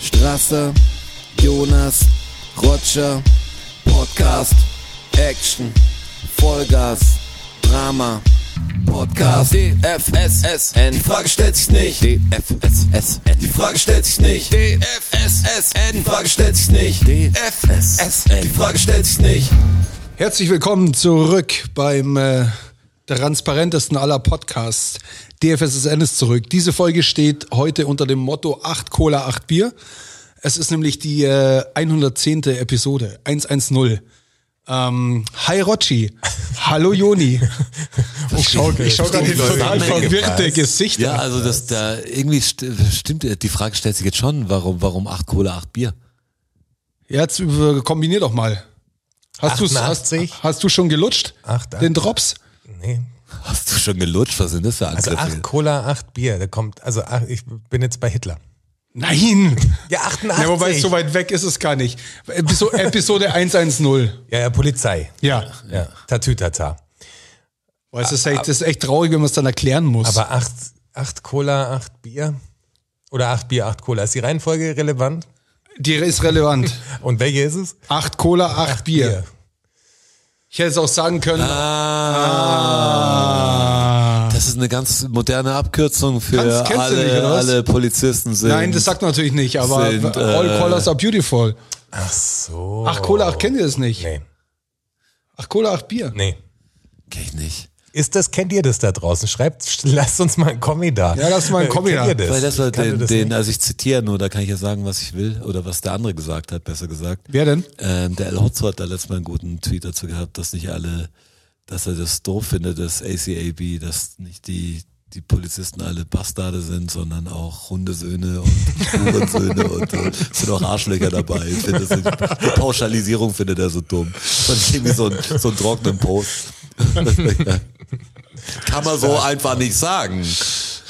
Strasser, Jonas, Roger, Podcast, Action, Vollgas, Drama, Podcast, DFSSN, die Frage stellt sich nicht, DFSSN, die Frage stellt sich nicht, DFSSN, die Frage stellt sich nicht, DFSSN, die Frage stellt sich nicht. Herzlich willkommen zurück beim äh, transparentesten aller Podcasts. DFSSN ist zurück. Diese Folge steht heute unter dem Motto 8 Cola, 8 Bier. Es ist nämlich die äh, 110. Episode, 110. Ähm, hi Rocci. Hallo Joni. ich schau, ich schau gerade in total verwirrte Gesichter. Ja, also das da irgendwie st stimmt, die Frage stellt sich jetzt schon, warum, warum 8 Cola, 8 Bier? Jetzt äh, kombinier doch mal. Hast, du's, hast, 88? hast du schon gelutscht? Acht. Den Drops? Nee. Hast du schon gelutscht? Was sind das für Also Angriffe? acht Cola, acht Bier. Da kommt, also ach, ich bin jetzt bei Hitler. Nein! Ja, 88. Ja, wobei so weit weg ist es gar nicht. Episo Episode 110. Ja, ja, Polizei. Ja. Ja, Tatütata. Du, das ist echt, das ist echt traurig, wenn man es dann erklären muss. Aber acht, acht Cola, acht Bier. Oder acht Bier, acht Cola. Ist die Reihenfolge relevant? die ist relevant. Und welche ist es? Acht Cola, acht, Bier. Ich hätte es auch sagen können. Ah, das ist eine ganz moderne Abkürzung für Kannst- kennst alle, nicht, alle Polizisten sind. Nein, das sagt man natürlich nicht, aber sind, äh, all Colors are beautiful. Ach so. Acht Cola, acht kennt ihr das nicht? Nee, Acht Cola, acht Bier. nee. Kenn ich nicht. Ist das, kennt ihr das da draußen? Schreibt, lasst uns mal ein Kommi da. Ja, lasst mal ein Äh, Kommi kennt da. ihr das? Weil das war den, das den also ich zitiere nur, da kann ich ja sagen, was ich will oder was der andere gesagt hat, besser gesagt. Wer denn? Ähm, der El Hotzo hat da letztes Mal einen guten Tweet dazu gehabt, dass nicht alle, dass er das doof findet, dass ACAB, dass nicht die, die Polizisten alle Bastarde sind, sondern auch Hundesöhne und Hurensöhne und äh, es sind auch Arschlöcher dabei. Ich finde das, die Pauschalisierung findet er so dumm. Ich irgendwie so ein, so ein trockenen Post. Kann man so einfach nicht sagen.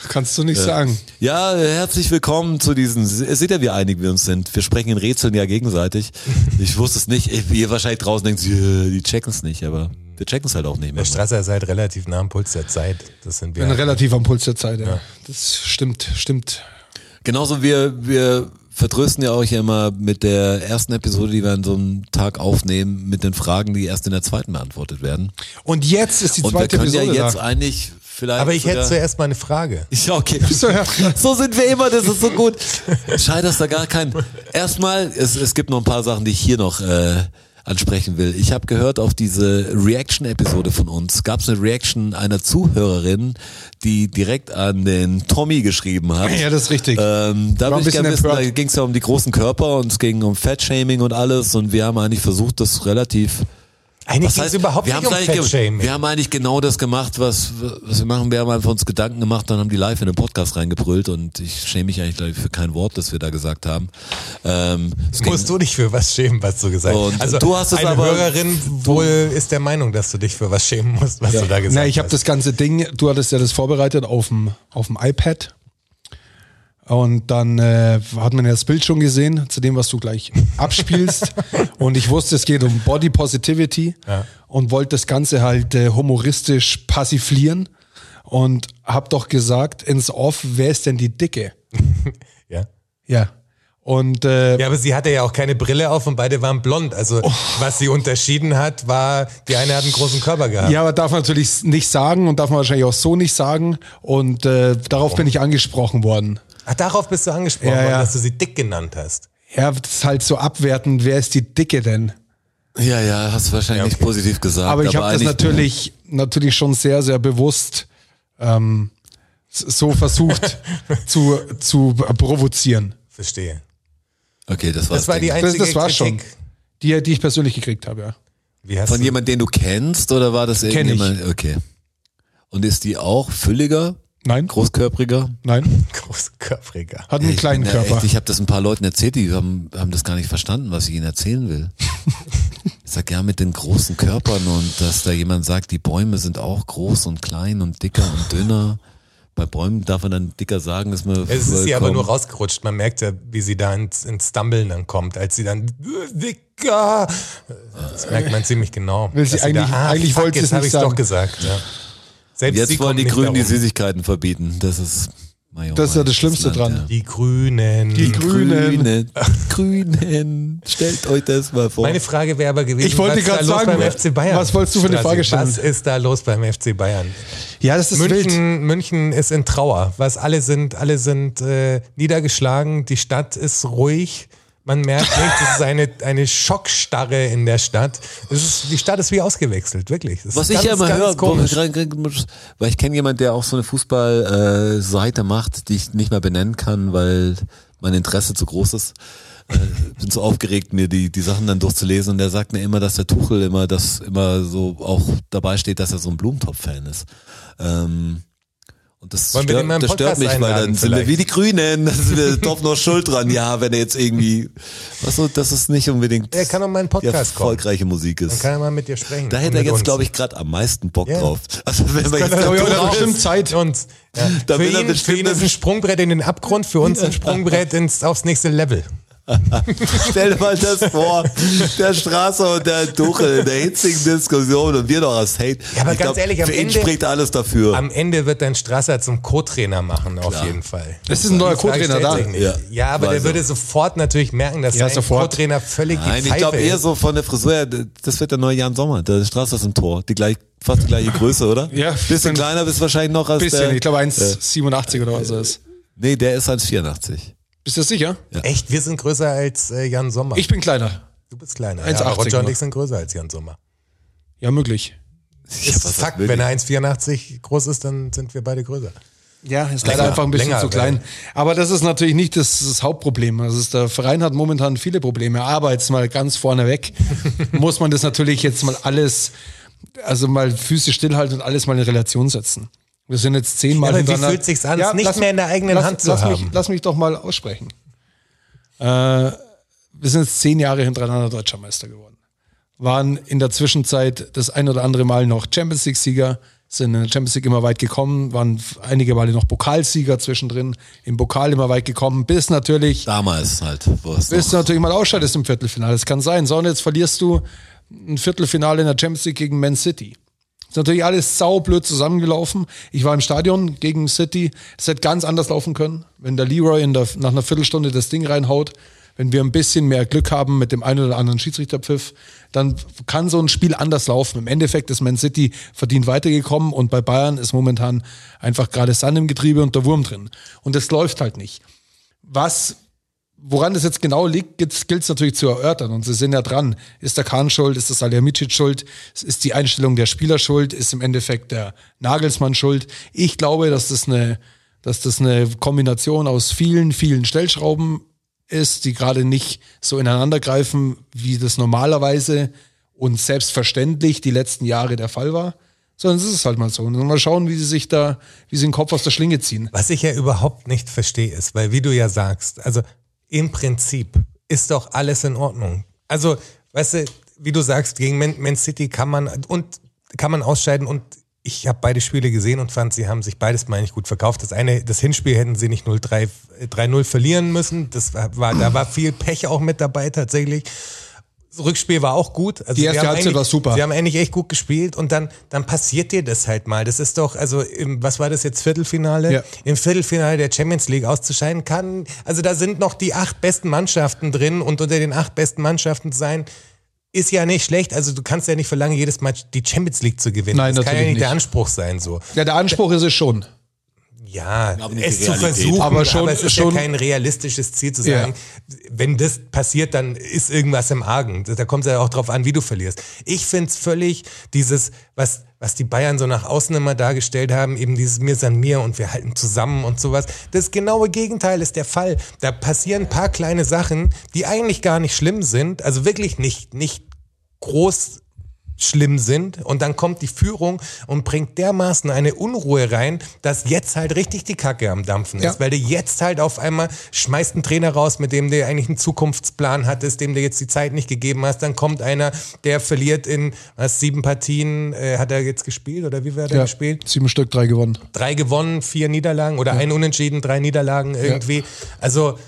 Kannst du nicht sagen. Ja, herzlich willkommen zu diesen. Ihr seht ja, wie einig wir uns sind. Wir sprechen in Rätseln ja gegenseitig. Ich wusste es nicht. Ihr wahrscheinlich draußen denkt, "Ja, die checken es nicht, aber wir checken es halt auch nicht mehr. Der Strasser ist halt relativ nah am Puls der Zeit. Das sind wir. Bin relativ am Puls der Zeit, ja. Das stimmt, stimmt. Genauso wir, wir vertrösten ja euch ja immer mit der ersten Episode, die wir an so einem Tag aufnehmen, mit den Fragen, die erst in der zweiten beantwortet werden. Und jetzt ist die Und wir zweite können ja Episode jetzt da. eigentlich vielleicht. Aber ich hätte zuerst mal eine Frage. Ja, okay. So, ja. Sind wir immer, das ist so gut. Dass da gar kein. Erstmal, es, es gibt noch ein paar Sachen, die ich hier noch äh, ansprechen will. Ich habe gehört, auf diese Reaction-Episode von uns gab es eine Reaction einer Zuhörerin, die direkt an den Tommy geschrieben hat. Ja, das ist richtig. Ähm, da will ich gerne wissen, da ging es ja um die großen Körper und es ging um Fettshaming und alles und wir haben eigentlich versucht, das relativ Eigentlich was heißt, überhaupt wir nicht um eigentlich. Wir haben eigentlich genau das gemacht, was, was wir machen. Wir haben einfach uns Gedanken gemacht, dann haben die live in den Podcast reingebrüllt und ich schäme mich eigentlich ich, für kein Wort, das wir da gesagt haben. Ähm, es ging- Musst du dich für was schämen, was du gesagt hast. Also du hast es eine aber- Hörerin wohl ist der Meinung, dass du dich für was schämen musst, was du da gesagt Na, ich habe hast. das ganze Ding, du hattest ja das vorbereitet auf dem, auf dem iPad. Und dann äh, hat man ja das Bild schon gesehen, zu dem, was du gleich abspielst. und ich wusste, es geht um Body Positivity Ja. und wollte das Ganze halt äh, humoristisch passiflieren. Und hab doch gesagt ins Off, wer ist denn die Dicke? ja. Ja. Und äh, ja, aber sie hatte ja auch keine Brille auf und beide waren blond. Also Oh. was sie unterschieden hat, war, die eine hat einen großen Körper gehabt. Ja, aber darf man natürlich nicht sagen und darf man wahrscheinlich auch so nicht sagen. Und äh, darauf bin ich angesprochen worden. Ach, darauf bist du angesprochen Ja, worden, ja. dass du sie dick genannt hast. Ja, das ist halt so abwertend, wer ist die Dicke denn? ja, ja, hast du wahrscheinlich nicht positiv gesagt. Aber ich habe das natürlich, natürlich schon sehr, sehr bewusst ähm, so versucht zu, zu provozieren. Verstehe. Okay, das war Das war die Das, einzige das war schon. Die, die ich persönlich gekriegt habe, ja. Wie hast Von jemandem, den du kennst oder war das Kenn irgendjemand? Okay. Und ist die auch fülliger, Nein? großkörpriger? Nein? Großkörpriger. Hat einen Ich kleinen bin Körper. Echt, ich habe das ein paar Leuten erzählt, die haben, haben das gar nicht verstanden, was ich ihnen erzählen will. ich sag ja mit den großen Körpern und dass da jemand sagt, die Bäume sind auch groß und klein und dicker und dünner. Bei Bäumen darf man dann dicker sagen, ist mir Es ist sie aber nur rausgerutscht. Man merkt ja, wie sie da ins, ins Stumblen dann kommt, als sie dann dicker. Das merkt man ziemlich genau. Will sie Dass eigentlich- da, ah, eigentlich wollte sie jetzt es habe ich doch sagen. gesagt. Ja. Selbst Jetzt wollen die Grünen die. Süßigkeiten verbieten. Das ist Mai, oh Das ist ja das Schlimmste Land, dran. ja. Die Grünen. Die Grünen. Grünen. Grünen. Stellt euch das mal vor. Meine Frage wäre aber gewesen, Ich wollte was ist gerade da los sagen, beim FC Bayern? was wolltest du für eine Frage stellen? Was ist da los beim FC Bayern? Ja, das ist wild. München, München ist in Trauer. Was alle sind, alle sind äh, niedergeschlagen. Die Stadt ist ruhig. Man merkt nicht, es ist eine, eine Schockstarre in der Stadt. Ist, die Stadt ist wie ausgewechselt, wirklich. Das Was ist ich ja ganz, immer ganz höre, komisch. weil ich kenne jemanden, der auch so eine Fußballseite macht, die ich nicht mehr benennen kann, weil mein Interesse zu groß ist. Äh, bin so aufgeregt, mir die, die Sachen dann durchzulesen und der sagt mir immer, dass der Tuchel immer das immer so auch dabei steht, dass er so ein Blumentopf-Fan ist. Ähm, und das Wollen stört, das stört Podcast mich, weil dann sind wir wie die Grünen, da sind wir doch noch schuld dran. Ja, wenn er jetzt irgendwie, was so, das ist nicht unbedingt Er kann mal in den die Podcast kommen. erfolgreiche Musik ist. Dann kann er mal mit dir sprechen. Da hätte er jetzt, glaube ich, gerade am meisten Bock Ja. drauf. Also wenn wir jetzt wir- Ja, bestimmt Zeit. Uns. Ja. Da Für, will er ihn, für ihn ist ein Sprungbrett in den Abgrund, für uns ein Sprungbrett ins, aufs nächste Level. Stell dir mal das vor, der Straße und der Tuchel in der hitzigen Diskussion und wir noch als Hate. Ja, aber ich ganz glaub, ehrlich, am Ende- spricht alles dafür. Am Ende wird dein Strasser zum Co-Trainer machen, auf Klar. jeden Fall. Es ist ein neuer Die Co-Trainer da. Ja. Ja, aber der Weiß würde sofort natürlich merken, dass Ja, sein. Co-Trainer völlig die Nein, ich Pfeife glaube eher so von der Frisur her, das wird der neue Jan Sommer. Der Straße ist im Tor. Die gleich, fast die gleiche Größe, oder? Ja, Bisschen bisschen- kleiner bist du wahrscheinlich noch als Bisschen, der. ich glaube 1,87 oder was das ist. Nee, der ist 1,84. Bist du sicher? Echt, wir sind größer als äh, Jan Sommer. Ich bin kleiner. du bist kleiner. 1,80 Ja, aber Roger und ich sind größer als Jan Sommer. Ja, möglich. Ja, ist Fakt, wenn er 1,84 groß ist, dann sind wir beide größer. Ja, ist leider einfach ein bisschen länger, zu klein. Aber das ist natürlich nicht das, das Hauptproblem. Also der Verein hat momentan viele Probleme. Aber jetzt mal ganz vorneweg muss man das natürlich jetzt mal alles, also mal Füße stillhalten und alles mal in Relation setzen. Wir sind jetzt zehnmal Ja, aber wie hintereinander- fühlt sich's an, es nicht mehr in der eigenen lass, Hand zu lass Mich, haben? lass mich doch mal aussprechen. Äh, wir sind jetzt zehn Jahre hintereinander Deutscher Meister geworden. Waren in der Zwischenzeit das ein oder andere Mal noch Champions League-Sieger, sind in der Champions League immer weit gekommen, waren einige Male noch Pokalsieger zwischendrin, im Pokal immer weit gekommen, bis natürlich Damals halt. Wo es bis du natürlich mal ausscheidest im Viertelfinale. Das kann sein. So, und jetzt verlierst du ein Viertelfinale in der Champions League gegen Man City. Ist natürlich alles saublöd zusammengelaufen. Ich war im Stadion gegen City. Es hätte ganz anders laufen können, wenn der Leroy der, nach einer Viertelstunde das Ding reinhaut. Wenn wir ein bisschen mehr Glück haben mit dem einen oder anderen Schiedsrichterpfiff, dann kann so ein Spiel anders laufen. Im Endeffekt ist Man City verdient weitergekommen und bei Bayern ist momentan einfach gerade Sand im Getriebe und der Wurm drin. Und das läuft halt nicht. Was Woran das jetzt genau liegt, gilt es natürlich zu erörtern. Und sie sind ja dran. Ist der Kahn schuld? Ist das Salihamidzic schuld? Ist die Einstellung der Spieler schuld? Ist im Endeffekt der Nagelsmann schuld? Ich glaube, dass das eine, dass das eine Kombination aus vielen, vielen Stellschrauben ist, die gerade nicht so ineinander greifen, wie das normalerweise und selbstverständlich die letzten Jahre der Fall war. Sondern es ist halt mal so. Und mal schauen, wie sie sich da, wie sie den Kopf aus der Schlinge ziehen. Was ich ja überhaupt nicht verstehe, ist, weil wie du ja sagst, also im Prinzip ist doch alles in Ordnung. Also, weißt du, wie du sagst, gegen Man, Man City kann man und kann man ausscheiden und ich habe beide Spiele gesehen und fand, sie haben sich beides meine ich gut verkauft. Das eine, das Hinspiel hätten sie nicht 0-3, äh, 3-0 verlieren müssen. Das war, war, da war viel Pech auch mit dabei tatsächlich. Das Rückspiel war auch gut. Also Die erste Halbzeit war super. Sie haben eigentlich echt gut gespielt und dann, dann passiert dir das halt mal. Das ist doch, also im, was war das jetzt, Viertelfinale? Ja. Im Viertelfinale der Champions League auszuscheiden kann. Also da sind noch die acht besten Mannschaften drin und unter den acht besten Mannschaften zu sein, ist ja nicht schlecht. Also du kannst ja nicht verlangen, jedes Mal die Champions League zu gewinnen. Nein, das kann ja natürlich nicht der nicht. Anspruch sein so. Ja, der Anspruch ist es schon. Ja, Aber es zu versuchen, Aber schon- es ist schon- ja kein realistisches Ziel zu Ja. sagen, wenn das passiert, dann ist irgendwas im Argen. Da kommt es ja auch drauf an, wie du verlierst. Ich find's völlig dieses, was, was die Bayern so nach außen immer dargestellt haben, eben dieses Mir san mir und wir halten zusammen und sowas. Das genaue Gegenteil ist der Fall. Da passieren ein paar kleine Sachen, die eigentlich gar nicht schlimm sind, also wirklich nicht, nicht groß schlimm sind und dann kommt die Führung und bringt dermaßen eine Unruhe rein, dass jetzt halt richtig die Kacke am Dampfen ist, Ja. weil du jetzt halt auf einmal schmeißt einen Trainer raus, mit dem du eigentlich einen Zukunftsplan hattest, dem du jetzt die Zeit nicht gegeben hast, dann kommt einer, der verliert in was, sieben Partien, äh, hat er jetzt gespielt oder wie war der Ja, gespielt? sieben Stück, drei gewonnen. Drei gewonnen, vier Niederlagen oder ein Unentschieden, drei Niederlagen irgendwie. Also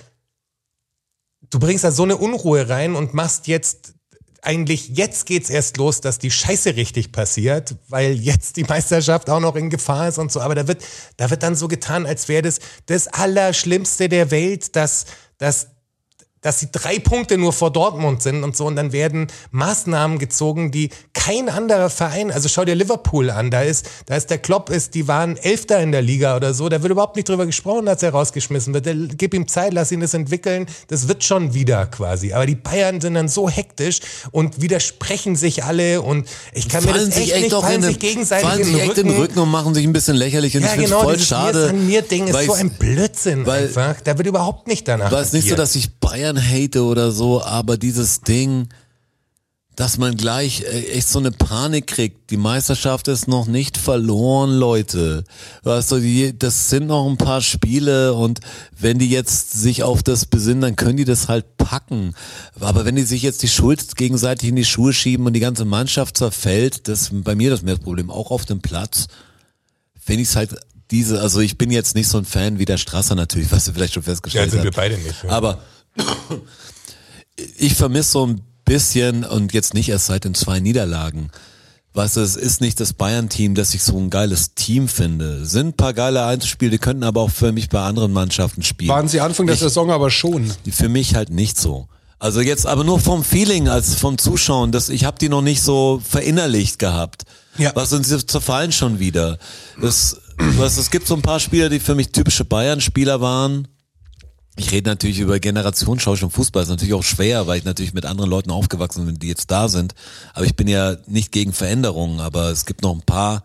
du bringst da so eine Unruhe rein und machst jetzt eigentlich jetzt geht's erst los, dass die Scheiße richtig passiert, weil jetzt die Meisterschaft auch noch in Gefahr ist und so. Aber da wird, da wird dann so getan, als wäre das das Allerschlimmste der Welt, dass, dass dass sie drei Punkte nur vor Dortmund sind und so und dann werden Maßnahmen gezogen, die kein anderer Verein, also schau dir Liverpool an, da ist, da ist der Klopp ist, die waren Elfter in der Liga oder so, da wird überhaupt nicht drüber gesprochen, dass er rausgeschmissen wird. Der, gib ihm Zeit, lass ihn das entwickeln, das wird schon wieder quasi. Aber die Bayern sind dann so hektisch und widersprechen sich alle und ich kann fallen mir das echt, sich nicht, fallen sich gegenseitig fallen in sich den echt in den Rücken und machen sich ein bisschen lächerlich. Und Ja, ich genau, voll dieses schade. Mir, mir Ding ist so ein Blödsinn weil- einfach. Da wird überhaupt nicht danach. War es nicht so, dass ich Bayern hate oder so, aber dieses Ding, dass man gleich äh, echt so eine Panik kriegt. Die Meisterschaft ist noch nicht verloren, Leute. Weißt du, die, das sind noch ein paar Spiele und wenn die jetzt sich auf das besinnen, dann können die das halt packen. Aber wenn die sich jetzt die Schuld gegenseitig in die Schuhe schieben und die ganze Mannschaft zerfällt, das ist bei mir das mehr das Problem, auch auf dem Platz, finde ich es halt diese, also ich bin jetzt nicht so ein Fan wie der Strasser natürlich, was du vielleicht schon ja, festgestellt sind wir hast. beide nicht. Ja. Aber ich vermisse so ein bisschen und jetzt nicht erst seit den zwei Niederlagen. Weißt du, es ist nicht das Bayern-Team, das ich so ein geiles Team finde. Sind ein paar geile Einzelspiele, die könnten aber auch für mich bei anderen Mannschaften spielen. Waren sie Anfang der Ich- Saison aber schon. die für mich halt nicht so. Also jetzt aber nur vom Feeling als vom Zuschauen, dass ich habe die noch nicht so verinnerlicht gehabt. Ja. Was und sie zerfallen schon wieder. Das, was, es gibt so ein paar Spieler, die für mich typische Bayern-Spieler waren. Ich rede natürlich über Generationsschausch im Fußball. ist natürlich auch schwer, weil ich natürlich mit anderen Leuten aufgewachsen bin, die jetzt da sind. Aber ich bin ja nicht gegen Veränderungen. Aber es gibt noch ein paar.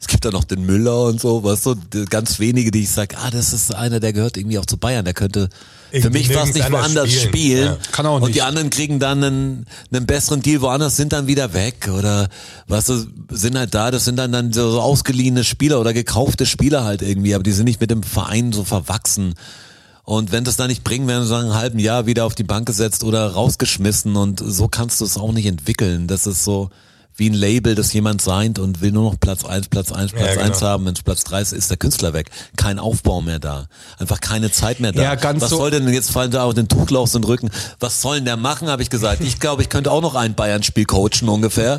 Es gibt da noch den Müller und so, weißt du, die- ganz wenige, die ich sage, ah, das ist einer, der gehört irgendwie auch zu Bayern, der könnte für Irgendwie mich fast nicht anders woanders spielen. spielen. Ja. Kann auch Und nicht. die anderen kriegen dann einen, einen besseren Deal woanders, sind dann wieder weg oder weißt du, sind halt da, das sind dann, dann so ausgeliehene Spieler oder gekaufte Spieler halt irgendwie, aber die sind nicht mit dem Verein so verwachsen. Und wenn das da nicht bringen, werden sie nach einem halben Jahr wieder auf die Bank gesetzt oder rausgeschmissen und so kannst du es auch nicht entwickeln. Das ist so wie ein Label, das jemand seint und will nur noch Platz eins, Platz eins, Ja, Platz genau. eins haben. Wenn es Platz drei ist, ist der Künstler weg. Kein Aufbau mehr da. Einfach keine Zeit mehr da. Ja, ganz Was so- soll denn, jetzt fallen da auch den Tuchel aus den Rücken. Was soll denn der machen, habe ich gesagt. Ich glaube, ich könnte auch noch ein Bayern-Spiel coachen ungefähr.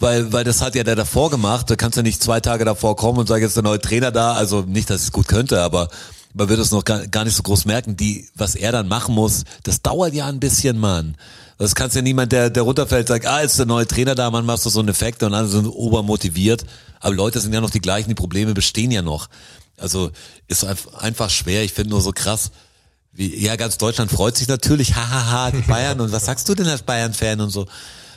Weil, weil das hat ja der davor gemacht. Da kannst du nicht zwei Tage davor kommen und sagen, jetzt ist der neue Trainer da. Also nicht, dass ich es gut könnte, aber man wird es noch gar, gar nicht so groß merken. Die, was er dann machen muss, das dauert ja ein bisschen, Mann. Das kannst ja niemand, der, der runterfällt, sagt, ah, ist der neue Trainer da, man machst so einen Effekt und alle sind obermotiviert. Aber Leute sind ja noch die gleichen, die Probleme bestehen ja noch. Also ist einf- einfach schwer. Ich finde nur so krass, wie, ja, ganz Deutschland freut sich natürlich, hahaha, die Bayern. Und was sagst du denn als Bayern-Fan und so?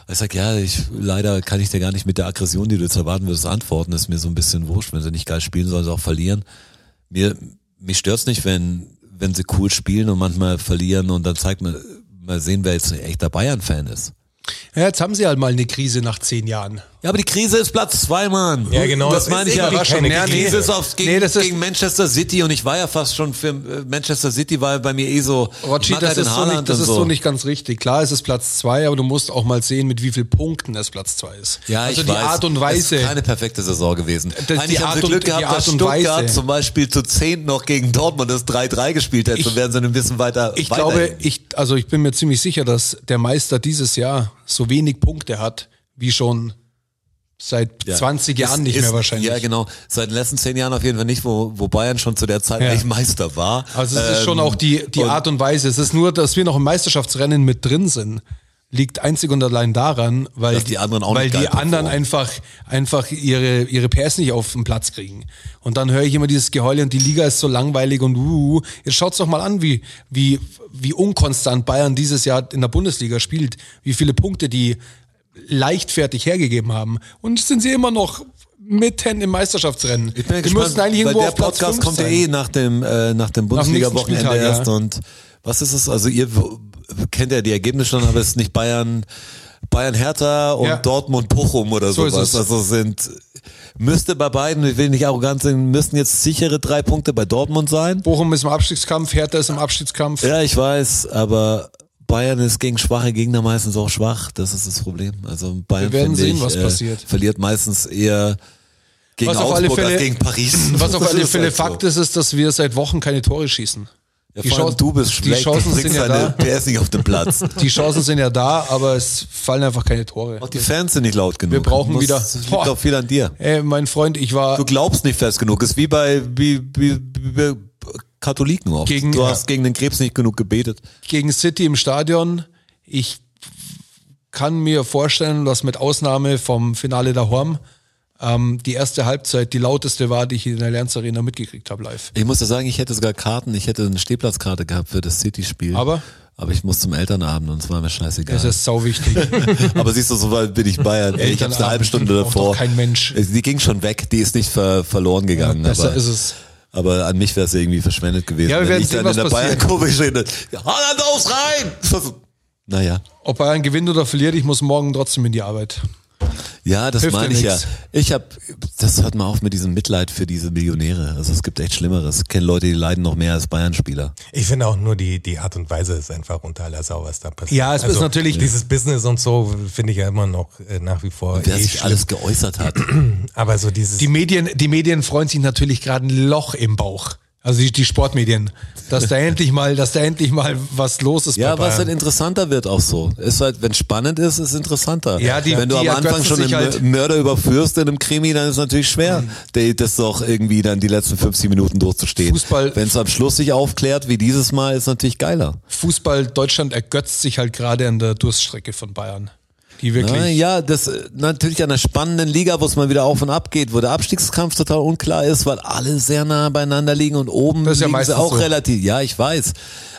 Ich sag, ja, ich, leider kann ich dir gar nicht mit der Aggression, die du jetzt erwarten würdest, antworten. Ist mir so ein bisschen wurscht. Wenn sie nicht geil spielen, sollen sie auch verlieren. Mir, mich stört's nicht, wenn, wenn sie cool spielen und manchmal verlieren und dann zeigt man, mal sehen, wer jetzt ein echter Bayern-Fan ist. Ja, jetzt haben sie halt mal eine Krise nach zehn Jahren. Ja, aber die Krise ist Platz zwei, Mann. Ja, genau, Das das meine ich ja. schon mehr. Die Krise. Krise ist auf, gegen, Nee, das ist- gegen Manchester City und ich war ja fast schon für äh, Manchester City, war bei mir eh so. Rotschi, das, halt ist so, nicht, das und ist so nicht ganz richtig. Klar ist es Platz zwei, aber du musst auch mal sehen, mit wie vielen Punkten es Platz zwei ist. Ja, also ich die weiß, Art und Es Weise. ist keine perfekte Saison gewesen. die Eigentlich haben Art sie und- Glück die gehabt, dass und Stuttgart Weise. zum Beispiel zu zehn noch gegen Dortmund das 3-3 gespielt hätte, so Ich- wären sie ein bisschen weiter. Ich weiter glaube, ich, also ich bin mir ziemlich sicher, dass der Meister dieses Jahr so wenig Punkte hat, wie schon seit Ja. 20 Jahren Ist- nicht ist, mehr wahrscheinlich. Ja, genau. Seit den letzten zehn Jahren auf jeden Fall nicht, wo, wo Bayern schon zu der Zeit Ja. eigentlich Meister war. Also es ist Ähm, schon auch die, die und- Art und Weise. Es ist nur, dass wir noch im Meisterschaftsrennen mit drin sind. Liegt einzig und allein daran, weil Dass die anderen auch weil nicht die anderen einfach, einfach ihre, ihre PS nicht auf den Platz kriegen. Und dann höre ich immer dieses Geheule und die Liga ist so langweilig und uh. Jetzt schaut's doch mal an, wie, wie, wie unkonstant Bayern dieses Jahr in der Bundesliga spielt. Wie viele Punkte die leichtfertig hergegeben haben. Und sind sie immer noch mitten im Meisterschaftsrennen. Ich bin die gespannt, müssten eigentlich irgendwo weil der Podcast kommt ja eh nach dem, äh, nach dem Bundesliga-Wochenende Spieltag, ja. erst und was ist es? Also ihr kennt ja die Ergebnisse schon, aber es ist nicht Bayern, Bayern Hertha und Ja. Dortmund Bochum oder So sowas. es. Also sind, müsste bei beiden, ich will nicht arrogant sein, müssten jetzt sichere drei Punkte bei Dortmund sein. Bochum ist im Abstiegskampf, Hertha ist im Abstiegskampf. Ja, ich weiß, aber Bayern ist gegen schwache Gegner meistens auch schwach. Das ist das Problem. Also Bayern Wir werden sehen, ich, was äh, passiert. verliert meistens eher gegen Was auf Augsburg alle Fälle- als gegen Paris. Was auf alle Fälle halt so. Fakt ist, ist, dass wir seit Wochen keine Tore schießen. Ja, Die Chancen- du bist die Chancen sind ja da. PS nicht auf den Platz. Die Chancen sind ja da, aber es fallen einfach keine Tore. Auch die Fans sind nicht laut genug. Wir brauchen musst- wieder- Das liegt Boah. auch viel an dir. Ey, mein Freund, ich war Du glaubst nicht fest genug. Ist wie bei wie, wie, wie Katholiken oft. Gegen- du ja. hast gegen den Krebs nicht genug gebetet. gegen City im Stadion. Ich kann mir vorstellen, dass mit Ausnahme vom Finale der Horm ähm, die erste Halbzeit die lauteste war, die ich in der Allianz Arena mitgekriegt habe live. Ich muss ja sagen, ich hätte sogar Karten, ich hätte eine Stehplatzkarte gehabt für das City-Spiel. Aber? Aber ich muss zum Elternabend und es war mir scheißegal. Das ist sau wichtig. Aber siehst du, so weit bin ich Bayern. Ey, ich hab's eine halbe Stunde davor. kein Mensch. Die ging schon weg, die ist nicht ver verloren gegangen. Besser aber, ist es. Aber an mich wäre es irgendwie verschwendet gewesen. Ja, wir wenn werden ich sehen, dann was in der. Bayern-Kurve stehe. Holland aufs rein! Naja. Ob Bayern gewinnt oder verliert, ich muss morgen trotzdem in die Arbeit. Ja, das Hilft meine ich ja. Ich habe, das hört mal auf mit diesem Mitleid für diese Millionäre. Also es gibt echt Schlimmeres. Ich kenne Leute, die leiden noch mehr als Bayern-Spieler. Ich finde auch nur die, die Art und Weise ist einfach unter aller Sau, was da passiert. Ja, es ist natürlich- Dieses Business und so finde ich ja immer noch äh, nach wie vor Wer eh sich schlimm. alles geäußert hat. Aber so dieses Die Medien, die Medien freuen sich natürlich gerade ein Loch im Bauch. Also die, die Sportmedien, dass da endlich mal, dass da endlich mal was los ist. Ja, was dann interessanter wird auch so. Ist halt, wenn spannend ist, ist interessanter. Ja, die- wenn du die am Anfang schon einen halt- Mörder überführst in einem Krimi, dann ist es natürlich schwer, der- das doch irgendwie dann die letzten 50 Minuten durchzustehen. Fußball- Wenn es am Schluss sich aufklärt, wie dieses Mal, ist natürlich geiler. Fußball Deutschland ergötzt sich halt gerade an der Durststrecke von Bayern. Die wirklich. Na, ja, das äh, natürlich an einer spannenden Liga, wo es mal wieder auf und ab geht, wo der Abstiegskampf total unklar ist, weil alle sehr nah beieinander liegen und oben Das ist ja liegen sie meistens auch so. relativ. Ja, ich weiß.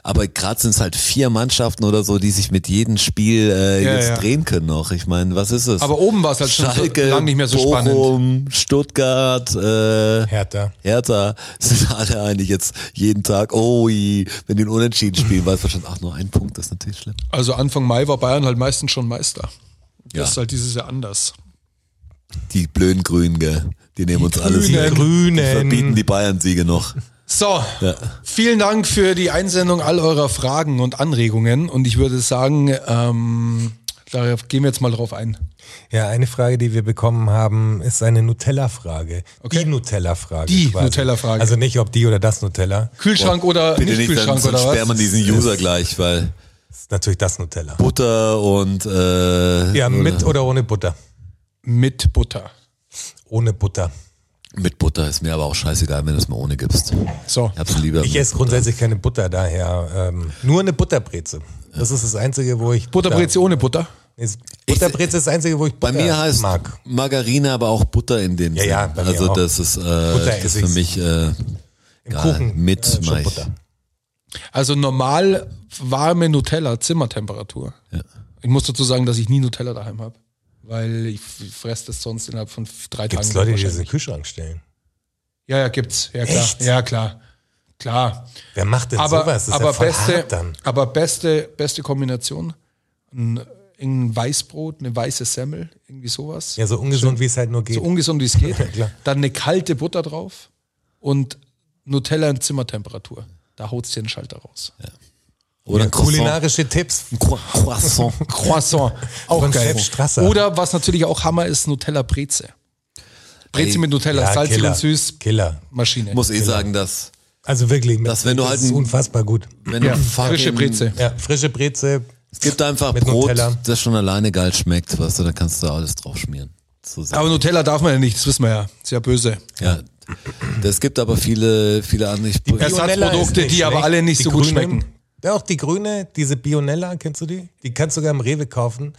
Aber gerade sind es halt vier Mannschaften oder so, die sich mit jedem Spiel äh, Ja, jetzt ja. drehen können noch. Ich meine, was ist es? Aber oben war es halt schon so Schalke, lang nicht mehr so spannend. Bochum, Stuttgart, äh, Hertha. Hertha sind alle eigentlich jetzt jeden Tag, oh, wenn die einen Unentschieden spielen, weiß man schon, ach, nur ein Punkt, das ist natürlich schlimm. Also Anfang Mai war Bayern halt meistens schon Meister. Das ist halt dieses Jahr anders. Die blöden Grünen, gell? Die nehmen uns alles Grünen. weg. Grünen. Die verbieten die Bayern-Siege noch. So, Ja. vielen Dank für die Einsendung all eurer Fragen und Anregungen. Und ich würde sagen, ähm, da gehen wir jetzt mal drauf ein. Ja, eine Frage, die wir bekommen haben, ist eine Nutella-Frage. Okay. Die Nutella-Frage. Die. Nutella-Frage. Also nicht ob die oder das Nutella. Kühlschrank oder Bitte nicht nicht, dann, Kühlschrank sonst oder sperrt man was? diesen User gleich, weil ist natürlich das Nutella. Butter und äh, Ja, mit oder ohne Butter? Mit Butter. Ohne Butter. mit Butter ist mir aber auch scheißegal, wenn du es mal ohne gibst. So. Ich hab's lieber. Ich esse grundsätzlich keine Butter, daher ähm, nur eine Butterbreze. Das ist das Einzige, wo ich Butterbreze ohne Butter. Ist, Butterbreze ist das Einzige, wo ich Bei Butter mir heißt mag. Margarine aber auch Butter in dem Ja, Sinn. ja, bei mir Also auch. das ist, äh, das ist für ich's. mich äh, Im ja, Kuchen mit äh, mach schon ich. Butter. Also normal warme Nutella, Zimmertemperatur. Ja. Ich muss dazu sagen, dass ich nie Nutella daheim habe. Weil ich fresse das sonst innerhalb von drei Gibt es Tagen. Leute, die das in den. Kühlschrank stellen? Ja, ja, gibt's. Ja, klar. Echt? Ja, klar. Klar. Wer macht denn aber, sowas? Das ist aber ja beste, aber beste, beste Kombination. Ein, ein Weißbrot, eine weiße Semmel, irgendwie sowas. Ja, so ungesund, wie es halt nur geht. So ungesund wie es geht. Dann eine kalte Butter drauf und Nutella in Zimmertemperatur. Da haut's dir den Schalter raus. Oder Ja, ein Croissant. kulinarische Tipps. Croissant. Croissant, auch Von geil. Oder was natürlich auch Hammer ist, Nutella Breze. Breze mit Nutella, Ja, salzig Killer. und süß, Killer. Maschine. Muss eh sagen, dass Also wirklich. mit- Dass wenn du das halt ist ein- unfassbar gut. wenn Ja, du fucking- frische Breze. Ja, frische Breze. Es gibt einfach Mit Brot, Nutella. das schon alleine geil schmeckt, weißt du, da kannst du alles drauf schmieren. So. Aber Nutella darf man ja nicht, das wissen wir ja. Ist ja böse. ja. Es gibt aber viele, viele andere. Bionella Ersatzprodukte, nicht die aber schlecht. alle nicht Die so gut schmecken. Ja, auch die grüne, diese Bionella, kennst du die? Die kannst du sogar im Rewe kaufen.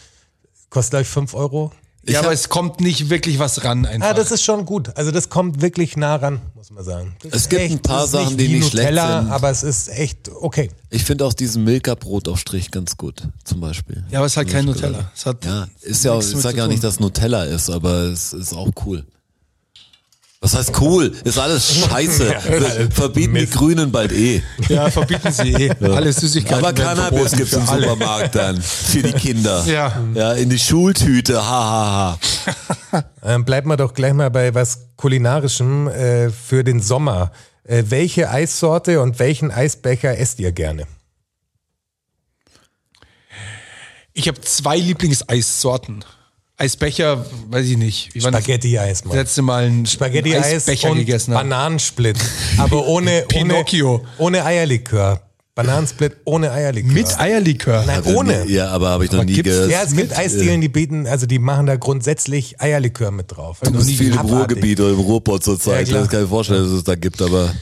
Kostet, glaube ich, 5 Euro. ja, aber es kommt nicht wirklich was ran einfach. Ah, das ist schon gut. Also das kommt wirklich nah ran, muss man sagen. Das Es gibt ein paar Sachen, die wie nicht schlecht Nutella, sind. aber es ist echt okay. ich finde auch diesen Milka-Brot auf Strich ganz gut, zum Beispiel. ja, aber es ist halt kein Nutella. Es hat Ja, ist ja auch, ich damit sag zu ja auch nicht, dass Nutella ist, aber es ist auch cool. Was heißt cool? Ist alles scheiße. Verbieten die. Grünen bald eh. Ja, verbieten sie eh. Alle Süßigkeiten. Aber Cannabis gibt's für im alle. Supermarkt dann. Für die Kinder. Ja. Ja, in die Schultüte. Ha, ha, ha. Ähm, bleiben wir doch gleich mal bei was Kulinarischem äh, für den Sommer. Äh, welche Eissorte und welchen Eisbecher esst ihr gerne? Ich habe zwei Lieblingseissorten. Eisbecher, weiß ich nicht. Spaghetti-Eis, Mann. letzte Mal einen Spaghetti-Eis Eisbecher und gegessen habe. Bananensplit. Aber ohne, Pinocchio. ohne, ohne Eierlikör. Bananensplit ohne Eierlikör. Mit Eierlikör. Nein, ich ohne. Nie, ja, aber habe ich noch Aber nie gehört. Ja, es gibt Eisdielen, die bieten, also die machen da grundsätzlich Eierlikör mit drauf. Du bist viel im. Ruhrgebiet oder im Ruhrpott zurzeit. Ja, ich klar. kann mir vorstellen, dass es da gibt, aber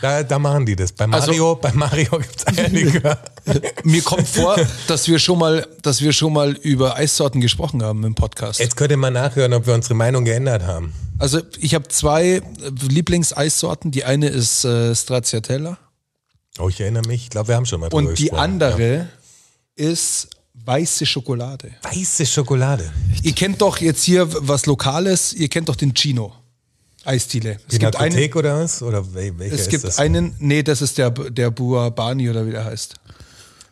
Da, da machen die das. Bei Also- Mario, bei Mario gibt's Eierlikör. Mir kommt vor, dass wir schon mal, dass wir schon mal über Eissorten gesprochen haben im Podcast. Jetzt könnt ihr mal nachhören, ob wir unsere Meinung geändert haben. Also ich habe zwei Lieblingseissorten. Die eine ist äh, Stracciatella Oh, ich erinnere mich. Ich glaube, wir haben schon mal drüber und die gesprochen. andere ist weiße Schokolade. Ja. Weiße Schokolade. Ihr kennt doch jetzt hier was Lokales. Ihr kennt doch den Chino Eisdiele. Es gibt einen, oder was? Oder wel- welcher es gibt das? einen, nee, das ist der der Buabani oder wie der heißt.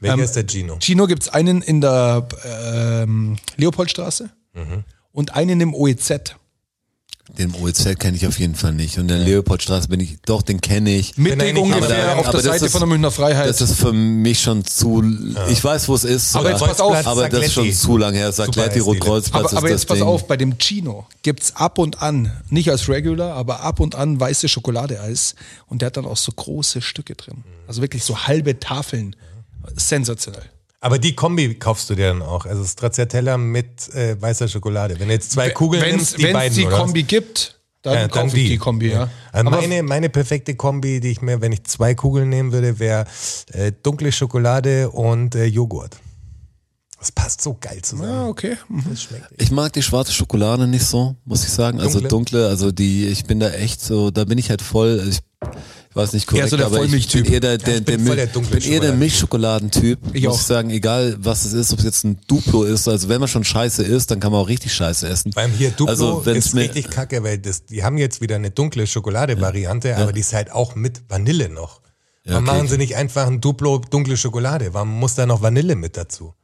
welcher ähm, ist der Gino? Chino gibt es einen in der ähm, Leopoldstraße Mhm. und einen im OEZ. Den OEZ kenne ich auf jeden Fall nicht. Und in der Leopoldstraße bin ich, doch, den kenne ich. Mittig eigentlich- ungefähr aber- auf aber der Seite ist- von der Münchner Freiheit. Das ist für mich schon zu, ich weiß, wo es ist. Aber jetzt pass auf. aber das ist schon zu lange her. Sacletti, Super Rotkreuzplatz aber, aber ist jetzt das pass Ding. auf, bei dem Chino gibt's ab und an, nicht als Regular, aber ab und an weiße Schokoladeeis und der hat dann auch so große Stücke drin. Also wirklich so halbe Tafeln. Sensationell. Aber die Kombi kaufst du dir dann auch. Also Stracciatella mit äh, weißer Schokolade. Wenn du jetzt zwei Kugeln Wenn nimmst, es die beiden, die oder was? Kombi gibt, dann Ja, kaufe ich die Kombi, ja. Also Aber meine, meine perfekte Kombi, die ich mir, wenn ich zwei Kugeln nehmen würde, wäre äh, dunkle Schokolade und äh, Joghurt. Das passt so geil zusammen. ja, okay. Mhm. Das schmeckt. Ich mag die schwarze Schokolade nicht so, muss ich sagen. Also Dunkle? dunkle, also die, ich bin da echt so, da bin ich halt voll, ich, ich weiß nicht korrekt, Eher so der aber ich Vollmilchtyp. bin eher der, der, ich der, der der Schokoladentyp. Milchschokoladentyp, Ich muss auch. ich sagen, egal was es ist, ob es jetzt ein Duplo ist, also wenn man schon scheiße isst, dann kann man auch richtig scheiße essen. Beim hier Duplo also, ist mir, richtig kacke, weil das, die haben jetzt wieder eine dunkle Schokolade-Variante, aber die ist halt auch mit Vanille noch. Warum okay. machen sie nicht einfach ein Duplo dunkle Schokolade? Warum muss da noch Vanille mit dazu?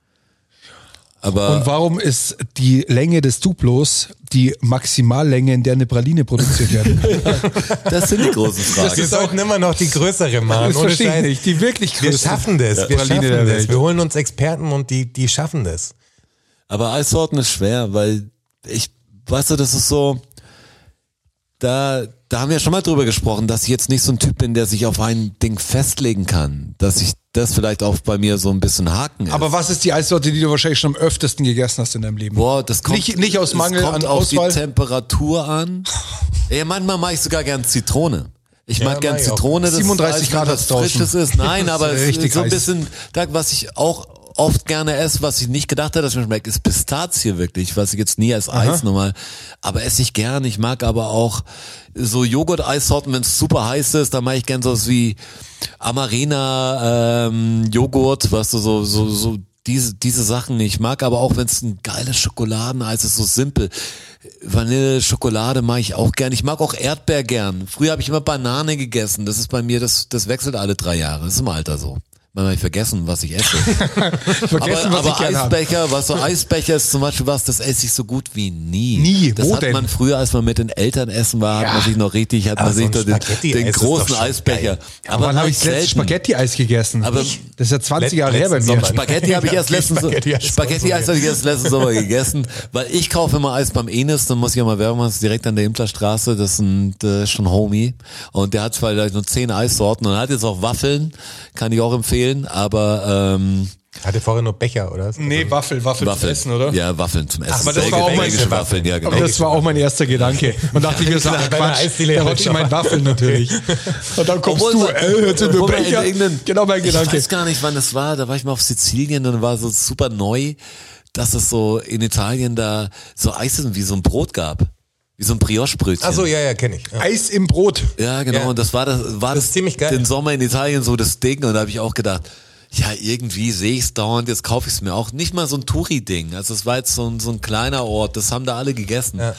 Aber Und warum ist die Länge des Duplos die Maximallänge, in der eine Praline produziert wird? das sind die großen Fragen. Wir sollten immer noch die größere machen. Das ohne verstehe ich nicht. Die wirklich Wir größte schaffen das. Wir Praline schaffen das. Wir holen uns Experten und die, die schaffen das. Aber Eissorten ist schwer, weil ich, weißt du, das ist so, da, da haben wir schon mal drüber gesprochen, dass ich jetzt nicht so ein Typ bin, der sich auf ein Ding festlegen kann, dass ich das vielleicht auch bei mir so ein bisschen haken ist. Aber was ist die Eissorte, die du wahrscheinlich schon am öftesten gegessen hast in deinem Leben? Boah, das kommt Nicht- nicht aus Mangel kommt an auf Auswahl? die Temperatur an. ja, manchmal mache ich sogar gern Zitrone. Ich mag gern mag auch. Zitrone, das 37 Eis, Grad draußen. Frisches ist. Nein, Das aber ist so ein bisschen, was ich auch oft gerne esse, was ich nicht gedacht hätte, dass mir schmeckt, ist Pistazie wirklich, was ich jetzt nie als Eis nochmal, aber esse ich gern. Ich mag aber auch so Joghurt-Eissorten, wenn es super heiß ist, dann mache ich gern sowas wie Amarena ähm, Joghurt, was du so so so diese diese Sachen. Ich mag aber auch, wenn es ein geiles Schokoladeneis ist, so simpel. Vanille, Schokolade mag ich auch gern. Ich mag auch Erdbeer gern. Früher habe ich immer Banane gegessen. Das ist bei mir, das, das wechselt alle drei Jahre. Das ist im Alter so. Man habe ich vergessen, was ich esse. Vergessen, aber was ich aber habe. Eisbecher, was so Eisbecher ist zum Beispiel was, das esse ich so gut wie nie. Nie? Das Wo hat denn? man früher, als man mit den Eltern essen war, hat man sich noch richtig, hat Aber man sich so den, den großen Eisbecher. geil. Aber wann habe ich das letzte selten. Spaghetti-Eis gegessen? Aber- das ist ja 20 Let- Jahre her bei mir. Sommer. Spaghetti habe ich erst letzten Spaghetti-Eis habe ich erst letzten Sommer gegessen, weil ich kaufe immer Eis beim Enes, dann muss ich auch mal Werbung machen, das ist direkt an der Implerstraße, das ist, ein, das ist schon Homie und der hat zwar vielleicht nur zehn Eissorten und hat jetzt auch Waffeln, kann ich auch empfehlen, aber ähm, Hatte vorher nur Becher, oder? Nee, Waffel, Waffel zum Waffeln, Essen, oder? ja Waffeln zum Essen. aber das war auch mein- Waffeln, ja genau. Aber das war auch mein erster Gedanke. Und dachte ich mir so, ach Quatsch, halt rutscht schon. mein Waffel natürlich. Und dann kommst Obwohl du, äh, obwohl man in Becher. Genau mein Ich Gedanke. weiß gar nicht, wann das war. Da war ich mal auf Sizilien und war so super neu, dass es so in Italien da so Eis wie so ein Brot gab. Wie so ein Brioche-Brötchen. Ach so, ja, ja, kenne ich. Ja. Eis im Brot. Ja, genau. Ja. Und das war das, war Das das, ist ziemlich geil. den Sommer in Italien so das Ding. Und da habe ich auch gedacht, ja, irgendwie sehe ich es dauernd, jetzt kaufe ich es mir auch. Nicht mal so ein Touri-Ding. Also es war jetzt so ein, so ein kleiner Ort, das haben da alle gegessen. Ja.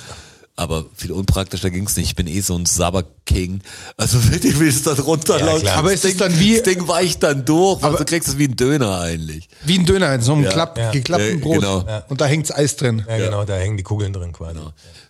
Aber viel unpraktischer ging's nicht. Ich bin eh so ein Sabber-King. Also wirklich will es dann runterlaufen. klar. Aber es ist dann wie- Das Ding weicht dann durch. Also du kriegst es wie ein Döner eigentlich. Wie ein Döner in so einem Klapp, Ja. geklappten Ja, Brot. genau. Und da hängt's Eis drin. Ja, genau, da hängen die Kugeln drin quasi.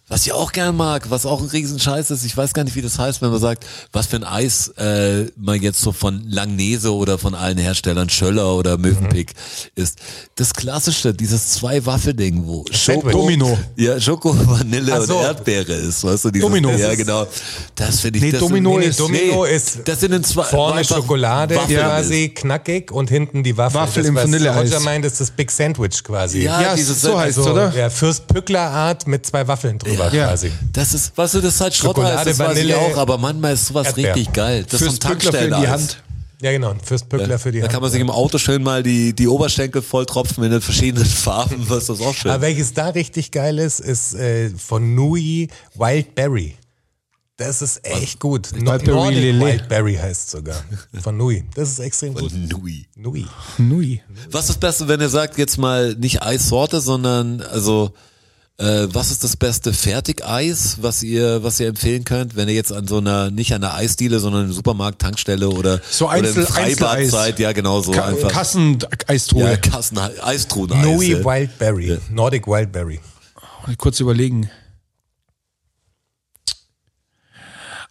Was ich auch gern mag, was auch ein Riesenscheiß ist, ich weiß gar nicht, wie das heißt, wenn man sagt, was für ein Eis äh, man jetzt so von Langnese oder von allen Herstellern, Schöller oder Mövenpick ist. Das klassische, dieses zwei Waffelding, wo Schoko, Domino. Ja, Schoko, Vanille so. und Erdbeere ist, weißt du? Dieses, Domino. Ja, Das ist- genau. Das finde ich, Nee, das Domino Nee, ist- Domino ist das sind in zwei, vorne Schokolade Waffeln quasi knackig und hinten die Waffel. Waffel das, im Vanilleeis. Roger meint, ist das Big Sandwich quasi. Ja, Ja, dieses so heißt also, oder? Ja, Fürst-Pückler-Art mit zwei Waffeln drüber Ja. quasi. Das ist, weißt du, das ist halt Schrotteis, Schokolade, das weiß ich auch, aber manchmal ist sowas Erdbeer. richtig geil. Das ist für in die. Hand. Ja, genau. ein Fürst-Pückler für die Da Hand. kann man sich im Auto schön mal die, die Oberschenkel volltropfen in den verschiedenen Farben, was das auch schön. Aber welches da richtig geil ist, ist äh, von Nui Wildberry. Das ist echt gut. Wildberry Nordic Lele. Wildberry heißt sogar. Von Nui. Das ist extrem gut. Nui. Nui. Nui. Was ist das Beste, wenn ihr sagt, jetzt mal nicht Eissorte, sondern also äh, was ist das beste Fertigeis, was ihr, was ihr empfehlen könnt, wenn ihr jetzt an so einer, nicht an einer Eisdiele, sondern im Supermarkt, Tankstelle oder, So oder Einzel- im Freibad Einzeleis. seid, ja genau so Ka einfach. Kasseneistruhe. ja, Kassen, Eistruheneis. Nui ja. Wildberry. Nordic Wildberry. Kurz überlegen.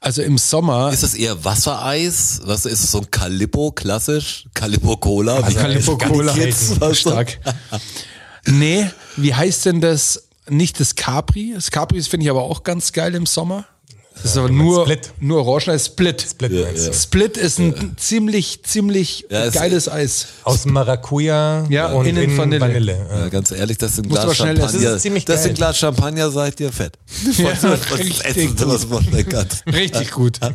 Also im Sommer. Ist es eher Wassereis? Was ist es so ein Calippo klassisch? Calippo Cola? Also, Calippo Cola. du? Stark. nee, wie heißt denn das? Nicht das Capri. Das Capri finde ich aber auch ganz geil im Sommer. Das ist aber nur, Split. nur Orange, Split. Split meinst du? Split ist ein ziemlich, ziemlich Ja, es- geiles Eis. Aus Maracuja Ja, und innen innen Vanille. Vanille. Ja, ganz ehrlich, das sind Glas aber schnell essen. Champagner. Das ist ziemlich das sind Glas Champagner, seid ihr fett. Ja, Was, was das richtig Essen, gut. Richtig gut.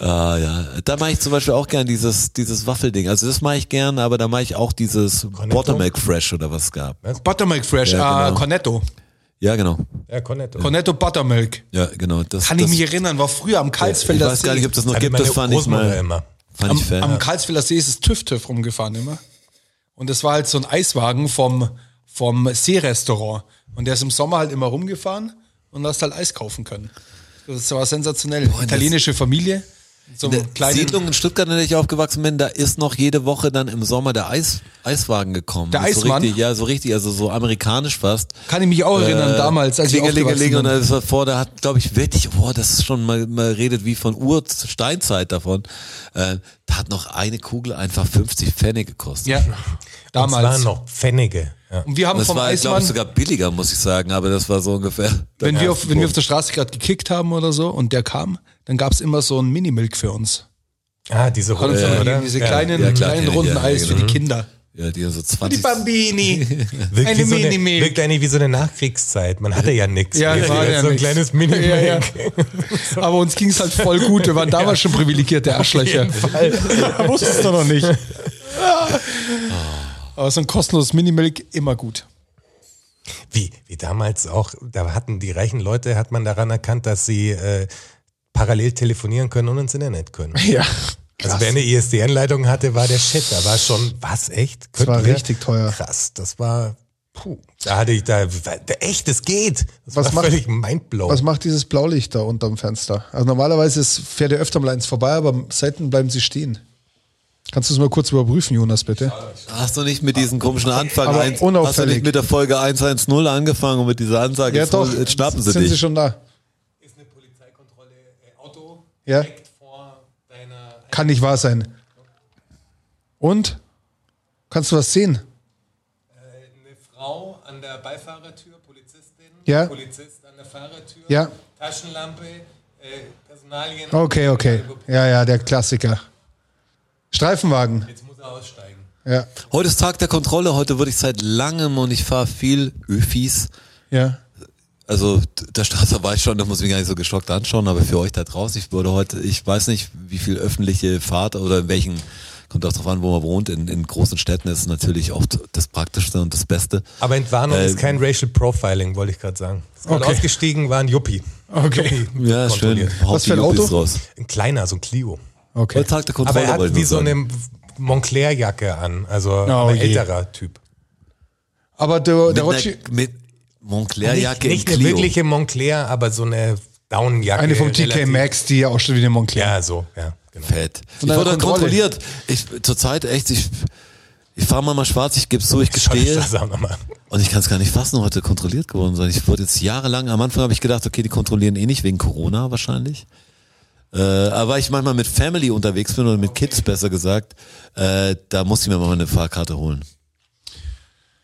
Ah, ja. Da mache ich zum Beispiel auch gern dieses, dieses Waffelding. Also das mache ich gern, aber da mache ich auch dieses Buttermilk Fresh oder was es gab. Buttermilk Fresh, Ja, ah, genau. Cornetto. Ja, genau. Ja, Cornetto. Cornetto Buttermilk. Ja, genau. Das, Kann das, ich mich erinnern, war früher am Ich Karlsfelder weiß gar nicht, ob das noch gibt. Das fand ich Großmutter mal. immer. Fand ich am, Fan. am Karlsfelder See ist es TÜV-TÜV rumgefahren immer. Und das war halt so ein Eiswagen vom, vom Seerestaurant. Und der ist im Sommer halt immer rumgefahren und hast halt Eis kaufen können. Das war sensationell. das- Italienische Familie. So In der Siedlung in Stuttgart, in der ich aufgewachsen bin, da ist noch jede Woche dann im Sommer der Eis, Eiswagen gekommen. Der ist so Eismann? richtig, ja, so richtig, also so amerikanisch fast. kann ich mich auch erinnern, damals, als ich Klingelingeling aufgewachsen und bin. das war vor, da hat, glaube ich, wirklich, boah, das ist schon, mal, man redet wie von Ursteinzeit davon. Äh, da hat noch eine Kugel einfach 50 Pfennig gekostet. Ja, Das waren damals. noch Pfennige. Ja. Und wir haben Das vom war, glaube Eismann, ich, sogar billiger, muss ich sagen, aber das war so ungefähr. wenn, wir auf, wenn wir auf der Straße gerade gekickt haben oder so und der kam, dann gab's immer so ein Minimilk für uns. Ah, diese Hat uns Runde, dann oder? diese Ja. kleinen, Ja, klar, kleinen ja, runden ja, Eis genau. für die Kinder. Ja, die so Die 20. Bambini. Wirkt, Eine wie so eine, Minimilk. wirkt eigentlich wie so eine Nachkriegszeit. Man hatte ja nichts. Ja, war ja so ein nix. kleines Minimilk. Ja, ja. Aber uns ging's halt voll gut. Wir waren damals schon privilegierte Arschlöcher. Da wusstest du noch nicht. Aber so ein kostenloses Minimilk immer gut. Wie, wie damals auch, da hatten die reichen Leute, hat man daran erkannt, dass sie äh, parallel telefonieren können und ins Internet können. Ja. Also wer eine ISDN-Leitung hatte, war der Shit. Da war schon, was, echt? Könnt war ihr? richtig teuer. Krass, das war, puh. Da hatte ich da, echt, das geht. Das Was war macht- völlig mindblown. Was macht dieses Blaulicht da unterm Fenster? Also normalerweise ist, fährt er öfter mal eins vorbei, aber selten bleiben sie stehen. Kannst du es mal kurz überprüfen, Jonas, bitte? Hast du nicht mit diesem komischen Anfang, Aber ein, hast du nicht mit der Folge 110 angefangen und mit dieser Ansage, Ja, jetzt, doch. jetzt schnappen sie Sind dich. sie schon da? ist eine Polizeikontrolle äh, Auto Ja. direkt vor deiner Kann nicht wahr sein. Und? Kannst du was sehen? eine Frau an der Beifahrertür, Polizistin, Ja. Polizist an der Fahrertür, Ja. Taschenlampe, äh, Personalien. Okay, okay. Ja, ja, der Klassiker. Streifenwagen. Jetzt muss er aussteigen. Ja. Heute ist Tag der Kontrolle, heute wurde ich seit langem und ich fahre viel Öfis. Ja. Also der Straße war ich schon, da muss ich mich gar nicht so geschockt anschauen, aber für euch da draußen, ich wurde heute, ich weiß nicht, wie viel öffentliche Fahrt oder in welchen, kommt auch drauf an, wo man wohnt, in, in großen Städten ist es natürlich oft das Praktischste und das Beste. Aber Entwarnung Äh, ist kein Racial Profiling, wollte ich gerade sagen. Ist gerade Okay. ausgestiegen, war ein Yuppie. Okay. Yuppie Ja, schön. Was für ein Auto? Raus. Ein kleiner, so ein Clio. Okay. Der Kontrolle. Aber er hat wie so eine sagen. Montclair-Jacke an, also Oh aber je. älterer Typ. Aber der, der mit, Rotschi, einer, mit Montclair-Jacke nicht im eine Clio. wirkliche Montclair, aber so eine Downjacke. eine vom TK Max, die ja auch schon wie eine Montclair. Ja, so, ja, genau. Fett. Ich wurde dann kontrolliert. Ich zurzeit echt, ich, ich fahre mal mal schwarz, ich gebe so, ich gestehe. Und ich kann es gar nicht fassen, heute kontrolliert geworden sein. Ich wurde jetzt jahrelang, am Anfang habe ich gedacht, okay, die kontrollieren eh nicht, wegen Corona wahrscheinlich. Äh, aber weil ich manchmal mit Family unterwegs bin oder mit Kids besser gesagt, äh, da muss ich mir mal eine Fahrkarte holen.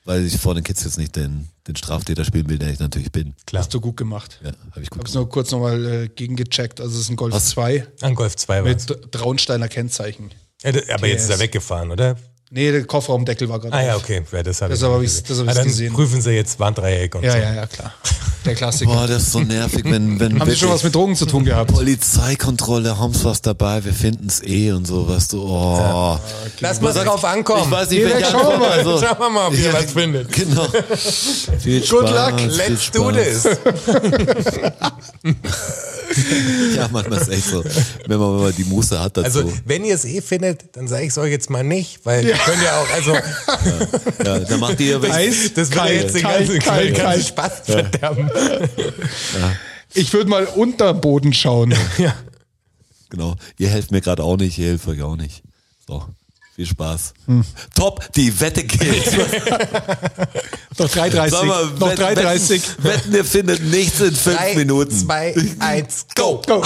Weil ich vor den Kids jetzt nicht den, den Straftäter spielen will, der ich natürlich bin. Klar. Hast du gut gemacht. Ja, habe ich gut Hab's gemacht. nur kurz nochmal äh, gegengecheckt. Also es ist ein Golf Was? 2 An Golf 2 war mit Traunsteiner Kennzeichen. ja, Aber jetzt ist er TS. weggefahren, oder? Nee, der Kofferraumdeckel war gerade Ah ja, okay. Ja, das habe ich, hab nicht ich- gesehen. das hab ich ah, dann gesehen. prüfen sie jetzt Warndreieck und Ja, so. ja, ja, klar. Der Klassiker. Boah, das ist so nervig, wenn, wenn Haben Sie schon was mit Drogen zu tun gehabt? Polizeikontrolle, haben's was dabei, wir finden's eh und so, was du, oh. Lass mal drauf ankommen. Ich weiß nicht, schauen wir Antwort, mal. also, Schauen wir mal, ob ihr was findet. Genau. Viel Spaß, Good luck. viel Let's do this. Ja, manchmal ist echt so, wenn man mal die Muße hat dazu. Also, wenn ihr es eh findet, dann sage ich es euch jetzt mal nicht, weil wir können ja auch, also, ja, dann macht ihr Eis, das würde kalt, jetzt den ganzen, ganzen kalt. Spaß verderben. Ich würde mal unter den Boden schauen. Genau. Ihr helft mir gerade auch nicht, ihr helft euch auch nicht. So. Viel Spaß. Hm. Top, die Wette gilt. Noch 3,30. Sag mal, Noch wett- 3,30. Wetten, wetten, ihr findet nichts in fünf Drei, Minuten. zwei, eins, go. Go.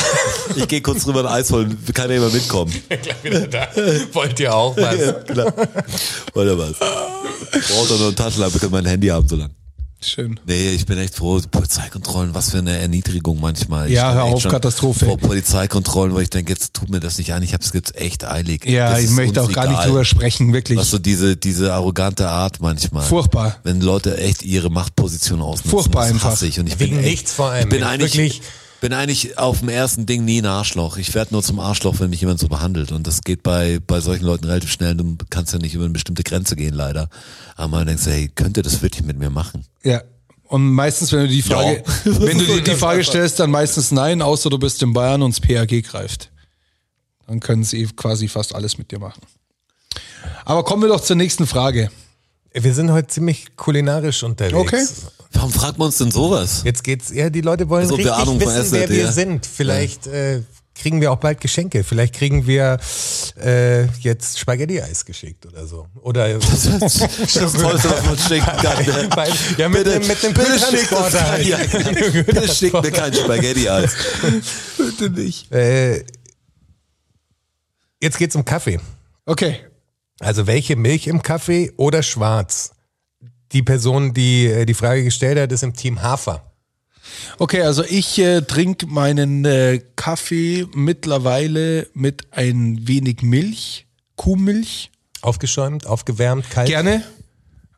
Ich gehe kurz drüber ein Eis holen, kann ja jemand mitkommen. Gleich wieder da. Wollt ihr auch was? Ja, klar. Oder was? Braucht doch nur eine Taschenlampe, kann mein Handy haben so lang. Schön. Nee, ich bin echt froh. Polizeikontrollen, was für eine Erniedrigung manchmal. Ja, hör echt auf, Katastrophe. Vor Polizeikontrollen, wo ich denke, jetzt tut mir das nicht an, ich hab's jetzt echt eilig. Ja, Das ich möchte auch gar nicht drüber sprechen, wirklich. Was so diese, diese arrogante Art manchmal. Furchtbar. Wenn Leute echt ihre Machtposition ausnutzen. Furchtbar das einfach. Hasse ich. Und ich Wegen bin echt, nichts vor allem. Ich bin eigentlich, wirklich- bin eigentlich auf dem ersten Ding nie ein Arschloch. Ich werde nur zum Arschloch, wenn mich jemand so behandelt. Und das geht bei, bei solchen Leuten relativ schnell. Du kannst ja nicht über eine bestimmte Grenze gehen, leider. Aber man denkt, hey, könnte das wirklich mit mir machen? Ja. Und meistens, wenn du die Frage, Ja. wenn du die, die Frage stellst, dann meistens nein, außer du bist in Bayern und das PAG greift. Dann können sie quasi fast alles mit dir machen. Aber kommen wir doch zur nächsten Frage. Wir sind heute ziemlich kulinarisch unterwegs. Okay. Warum fragt man uns denn sowas? Jetzt geht's, ja, die Leute wollen Als ob wir richtig Ahnung von wissen, Essen wer wir ja. sind. Vielleicht äh, kriegen wir auch bald Geschenke. Vielleicht kriegen wir äh, jetzt Spaghetti-Eis geschickt oder so. Oder Das ist das Tollste, was man schicken kann. ne? Ja, mit dem- mit dem bitte schickt uns ja, Bitte schickt mir kein Spaghetti-Eis. Bitte nicht. äh, jetzt geht's um Kaffee. Okay. Also welche Milch im Kaffee oder schwarz? Die Person, die äh, die Frage gestellt hat, ist im Team Hafer. Okay, also ich äh, trinke meinen äh, Kaffee mittlerweile mit ein wenig Milch, Kuhmilch. Aufgeschäumt, aufgewärmt, kalt. Gerne.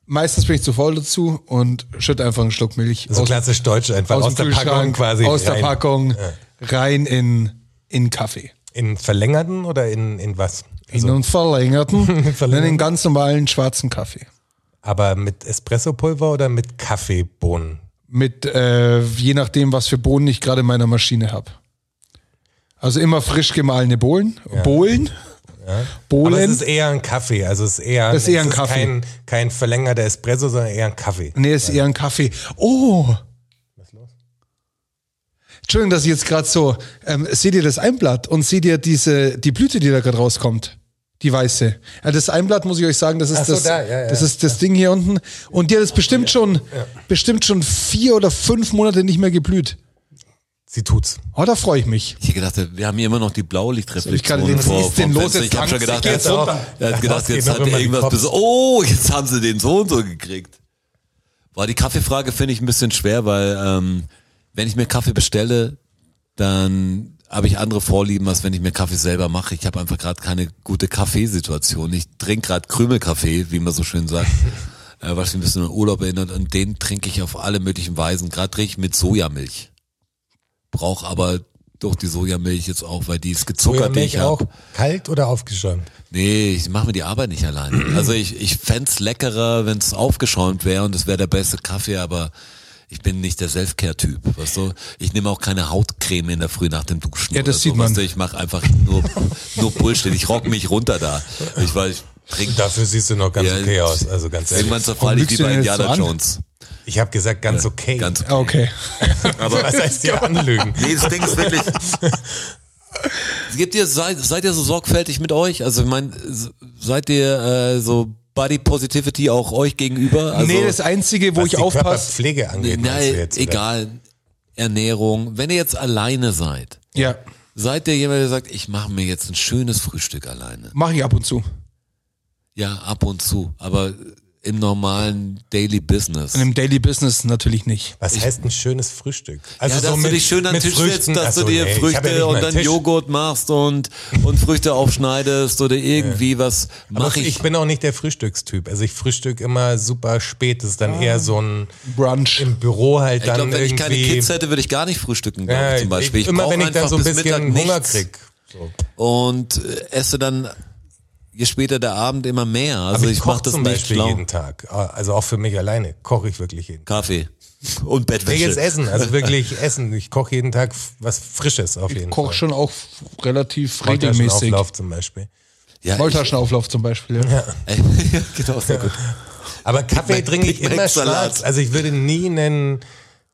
Meistens bin ich zu faul dazu und schütte einfach einen Schluck Milch So aus, klassisch deutsch einfach aus, aus, der Packung quasi. aus der rein. Packung rein in, in Kaffee. In verlängerten oder in, in was? In Also, einen verlängerten, in Verlängerten? den ganz normalen schwarzen Kaffee. Aber mit Espressopulver oder mit Kaffeebohnen? Mit, äh, je nachdem, was für Bohnen ich gerade in meiner Maschine habe. Also immer frisch gemahlene Bohlen. Bohlen. Aber es Bohlen. ist eher ein Kaffee, also es ist eher, Das ist eher ein es Kaffee. kein, kein verlängerter Espresso, sondern eher ein Kaffee. Nee, ist eher ein Kaffee. Oh! Entschuldigung, dass ich jetzt gerade so, ähm, seht ihr das Einblatt und seht ihr diese, die Blüte, die da gerade rauskommt? Die weiße. Ja, das Einblatt muss ich euch sagen, das ist so, das, da, ja, ja, das ist das Ding hier unten. Und die hat es bestimmt schon, bestimmt schon vier oder fünf Monate nicht mehr geblüht. Sie tut's. Oh, da freue ich mich. Ich gedacht, wir haben hier immer noch die Ich kann Blaulichtreflexion den- vor, was ist denn los? Fenster. Jetzt Ich habe schon gedacht, jetzt, jetzt runter. hat gedacht, jetzt hat er irgendwas oh, jetzt haben sie den so und so gekriegt. War die Kaffeefrage finde ich ein bisschen schwer, weil ähm, wenn ich mir Kaffee bestelle, dann habe ich andere Vorlieben, als wenn ich mir Kaffee selber mache. Ich habe einfach gerade keine gute Kaffeesituation. Ich trinke gerade Krümelkaffee, wie man so schön sagt, äh, was mich ein bisschen an Urlaub erinnert. Und den trinke ich auf alle möglichen Weisen. Gerade trinke ich mit Sojamilch. Brauche aber durch die Sojamilch jetzt auch, weil die ist gezuckert, die ich Sojamilch auch kalt oder aufgeschäumt? Nee, ich mache mir die Arbeit nicht allein. Also ich, ich fänd's leckerer, wenn es aufgeschäumt wäre und es wäre der beste Kaffee, aber ich bin nicht der Selfcare-Typ, weißt du? Ich nehme auch keine Hautcreme in der Früh nach dem Duschen. Ja, das oder sieht so, man. Weißt du? Ich mache einfach nur, nur Bullshit. Ich rock mich runter da. Ich weiß, ich trinke Dafür siehst du noch ganz Ja, okay aus, also ganz ehrlich. Irgendwann zerfalle ich wie bei so Indiana an? Jones. Ich habe gesagt, ganz okay. Ganz Ah, Okay. aber Was heißt hier anlügen? Nee, das Ding ist wirklich. Gebt ihr, seid, seid ihr so sorgfältig mit euch? Also ich meine, seid ihr äh, so Body Positivity auch euch gegenüber? Also, nee, das Einzige, wo ich aufpasse, Körperpflege angeht. nein, jetzt, oder? egal. Ernährung. Wenn ihr jetzt alleine seid, ja, seid ihr jemand, der sagt, ich mache mir jetzt ein schönes Frühstück alleine? mache ich ab und zu. Ja, ab und zu. Aber im normalen Daily Business. Und im Daily Business natürlich nicht. Was heißt ein schönes Frühstück? Also ja, dass du dich schön an den Tisch setzt, dass du dir Früchte und dann Joghurt machst und, und Früchte aufschneidest oder irgendwie was mache ich, ich. bin auch nicht der Frühstückstyp. Also ich frühstück immer super spät. Das ist dann eher so ein Brunch. im Büro halt Ich dann glaube, wenn ich keine. Kids hätte, würde ich gar nicht frühstücken, glaube ja, ich, zum Beispiel. ich, immer wenn ich dann einfach so ein bisschen Hunger krieg. So. Und äh, esse dann, je später der Abend, immer mehr. Also Aber ich, ich, mache koche das zum nicht Beispiel schlau. jeden Tag. Also auch für mich alleine koche ich wirklich jeden Tag. Kaffee und Nee, Bettwäsche. jetzt Essen, also wirklich Essen. Ich koche jeden Tag was Frisches auf jeden Ich koche Fall. schon auch relativ regelmäßig. Maultaschenauflauf zum Beispiel. ja, ich, Maultaschenauflauf zum Beispiel. Ja. ja, genau, sehr gut. Aber Kaffee trinke ich immer Salat. schwarz. Also ich würde nie einen,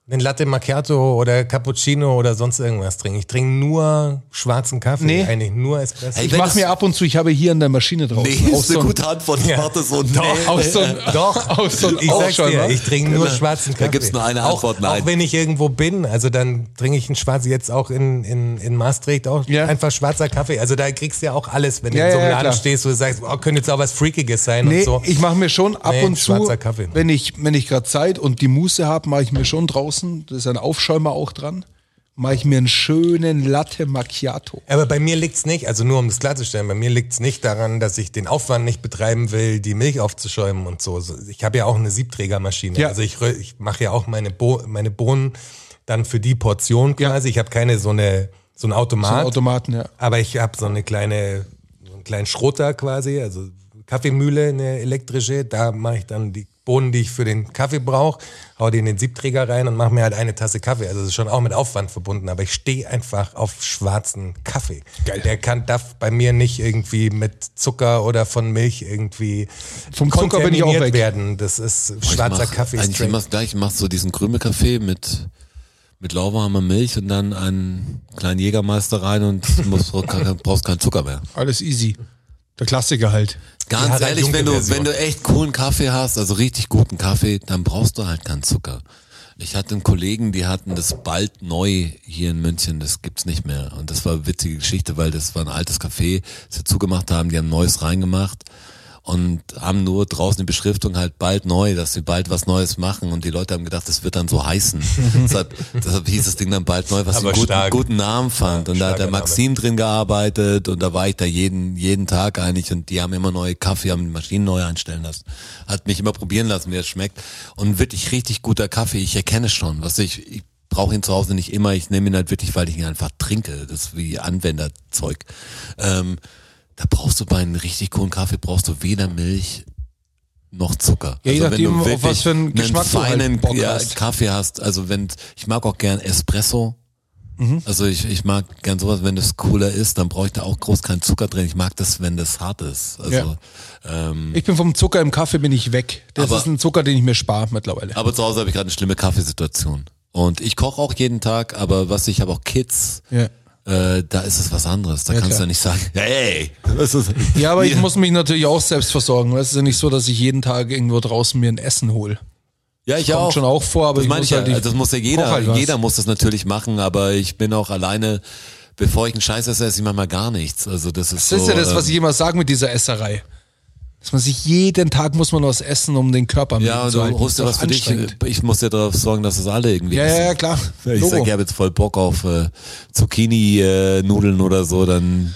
einen Latte Macchiato oder Cappuccino oder sonst irgendwas trinken. Ich trinke nur schwarzen Kaffee. Nee. Eigentlich nur Espresso. Ich mache mir ab und zu, ich habe hier in der Maschine drauf. Nee, auch ist so eine ein, gute Antwort. Ich Ja. warte so, nee. auch so ein, Doch, auch so ein ich sag's Aufschäumer. dir, ich trinke nur schwarzen Kaffee. Da gibt's nur eine Antwort, auch, nein. Auch wenn ich irgendwo bin, also dann trinke ich einen schwarzen, jetzt auch in, in, in Maastricht, auch Ja. einfach schwarzer Kaffee. Also da kriegst du ja auch alles, wenn du Ja, in so einem Laden klar. stehst, wo du sagst, oh, könnte jetzt auch was Freakiges sein Nee, und so. ich mache mir schon ab Nee, und zu, schwarzer Kaffee. wenn ich, wenn ich gerade Zeit und die Muße habe, mache ich mir schon draußen, da ist ein Aufschäumer auch dran, mache ich mir einen schönen Latte Macchiato. Aber bei mir liegt's nicht, also nur um das klarzustellen, bei mir liegt's nicht daran, dass ich den Aufwand nicht betreiben will, die Milch aufzuschäumen und so. So, Ich habe ja auch eine Siebträgermaschine. Ja. Also ich, ich mache ja auch meine, Bo meine Bohnen dann für die Portion quasi. Ich habe keine so eine so ein So Automat, einen Automaten, ja. aber ich habe so eine kleine, so einen kleinen Schrotter quasi, also Kaffeemühle, eine elektrische. Da mache ich dann die Bohnen, die ich für den Kaffee brauche, hau die in den Siebträger rein und mache mir halt eine Tasse Kaffee. Also das ist schon auch mit Aufwand verbunden, aber ich stehe einfach auf schwarzen Kaffee. Geil. Der kann darf bei mir nicht irgendwie mit Zucker oder von Milch irgendwie Vom Zucker bin ich auch weg. werden. Das ist schwarzer ich mach Kaffee Eigentlich immer das gleiche. Ich mach so diesen Krümelkaffee mit, mit lauwarmer Milch und dann einen kleinen Jägermeister rein und musst, brauchst keinen Zucker mehr. Alles easy. Der Klassiker halt. Ganz Ja, der ehrlich, wenn du, wenn du echt coolen Kaffee hast, also richtig guten Kaffee, dann brauchst du halt keinen Zucker. Ich hatte einen Kollegen, die hatten das bald neu hier in München, das gibt's nicht mehr. Und das war eine witzige Geschichte, weil das war ein altes Café, das sie zugemacht haben, die haben Neues reingemacht und haben nur draußen die Beschriftung halt bald neu, dass sie bald was Neues machen und die Leute haben gedacht, das wird dann so heißen. deshalb, deshalb hieß das Ding dann bald neu, was ich einen guten, guten Namen fand. und da hat der starker Name. Maxim drin gearbeitet und da war ich da jeden, jeden Tag eigentlich und die haben immer neue Kaffee, haben die Maschinen neu einstellen lassen. Hat mich immer probieren lassen, wie es schmeckt. Und wirklich richtig guter Kaffee, ich erkenne schon, was ich, ich brauche ihn zu Hause nicht immer, ich nehme ihn halt wirklich, weil ich ihn einfach trinke. Das ist wie Anwenderzeug. Ähm, da brauchst du bei einem richtig coolen Kaffee, brauchst du weder Milch noch Zucker. Ja, je also wenn du nachdem, auf wirklich was für einen Geschmack du halt feinen ja. Kaffee hast, also wenn, ich mag auch gern Espresso. Mhm. Also ich, ich mag gern sowas, wenn das cooler ist, dann brauche ich da auch groß keinen Zucker drin. Ich mag das, wenn das hart ist. Also, ähm, Ich bin vom Zucker im Kaffee bin ich weg. Das Aber- ist ein Zucker, den ich mir spare mittlerweile. aber zu Hause habe ich gerade eine schlimme Kaffeesituation. Und ich koche auch jeden Tag, aber was ich habe auch Kids, Ja. Äh, da ist es was anderes. Da kannst klar. du ja nicht sagen, hey, was ist Ja, aber ich muss mich natürlich auch selbst versorgen. Es ist ja nicht so, dass ich jeden Tag irgendwo draußen mir ein Essen hole. Ja, ich Kommt auch. schon auch vor, aber das ich meine muss ich ja. halt, ich also das muss ja jeder, halt jeder muss das natürlich machen, aber ich bin auch alleine, bevor ich einen Scheiß esse, esse ich manchmal gar nichts. Also das ist Das so, ist ja das, was ähm, ich immer sage mit dieser Esserei. Dass man sich jeden Tag muss man was essen, um den Körper am ja, zu du halten. holst dir Ist was für dich. Ich muss ja darauf sorgen, dass es alle irgendwie Ja, essen. ja, ja, klar. Wenn ich Logo. sage, ich habe jetzt voll Bock auf äh, Zucchini-Nudeln oder so, dann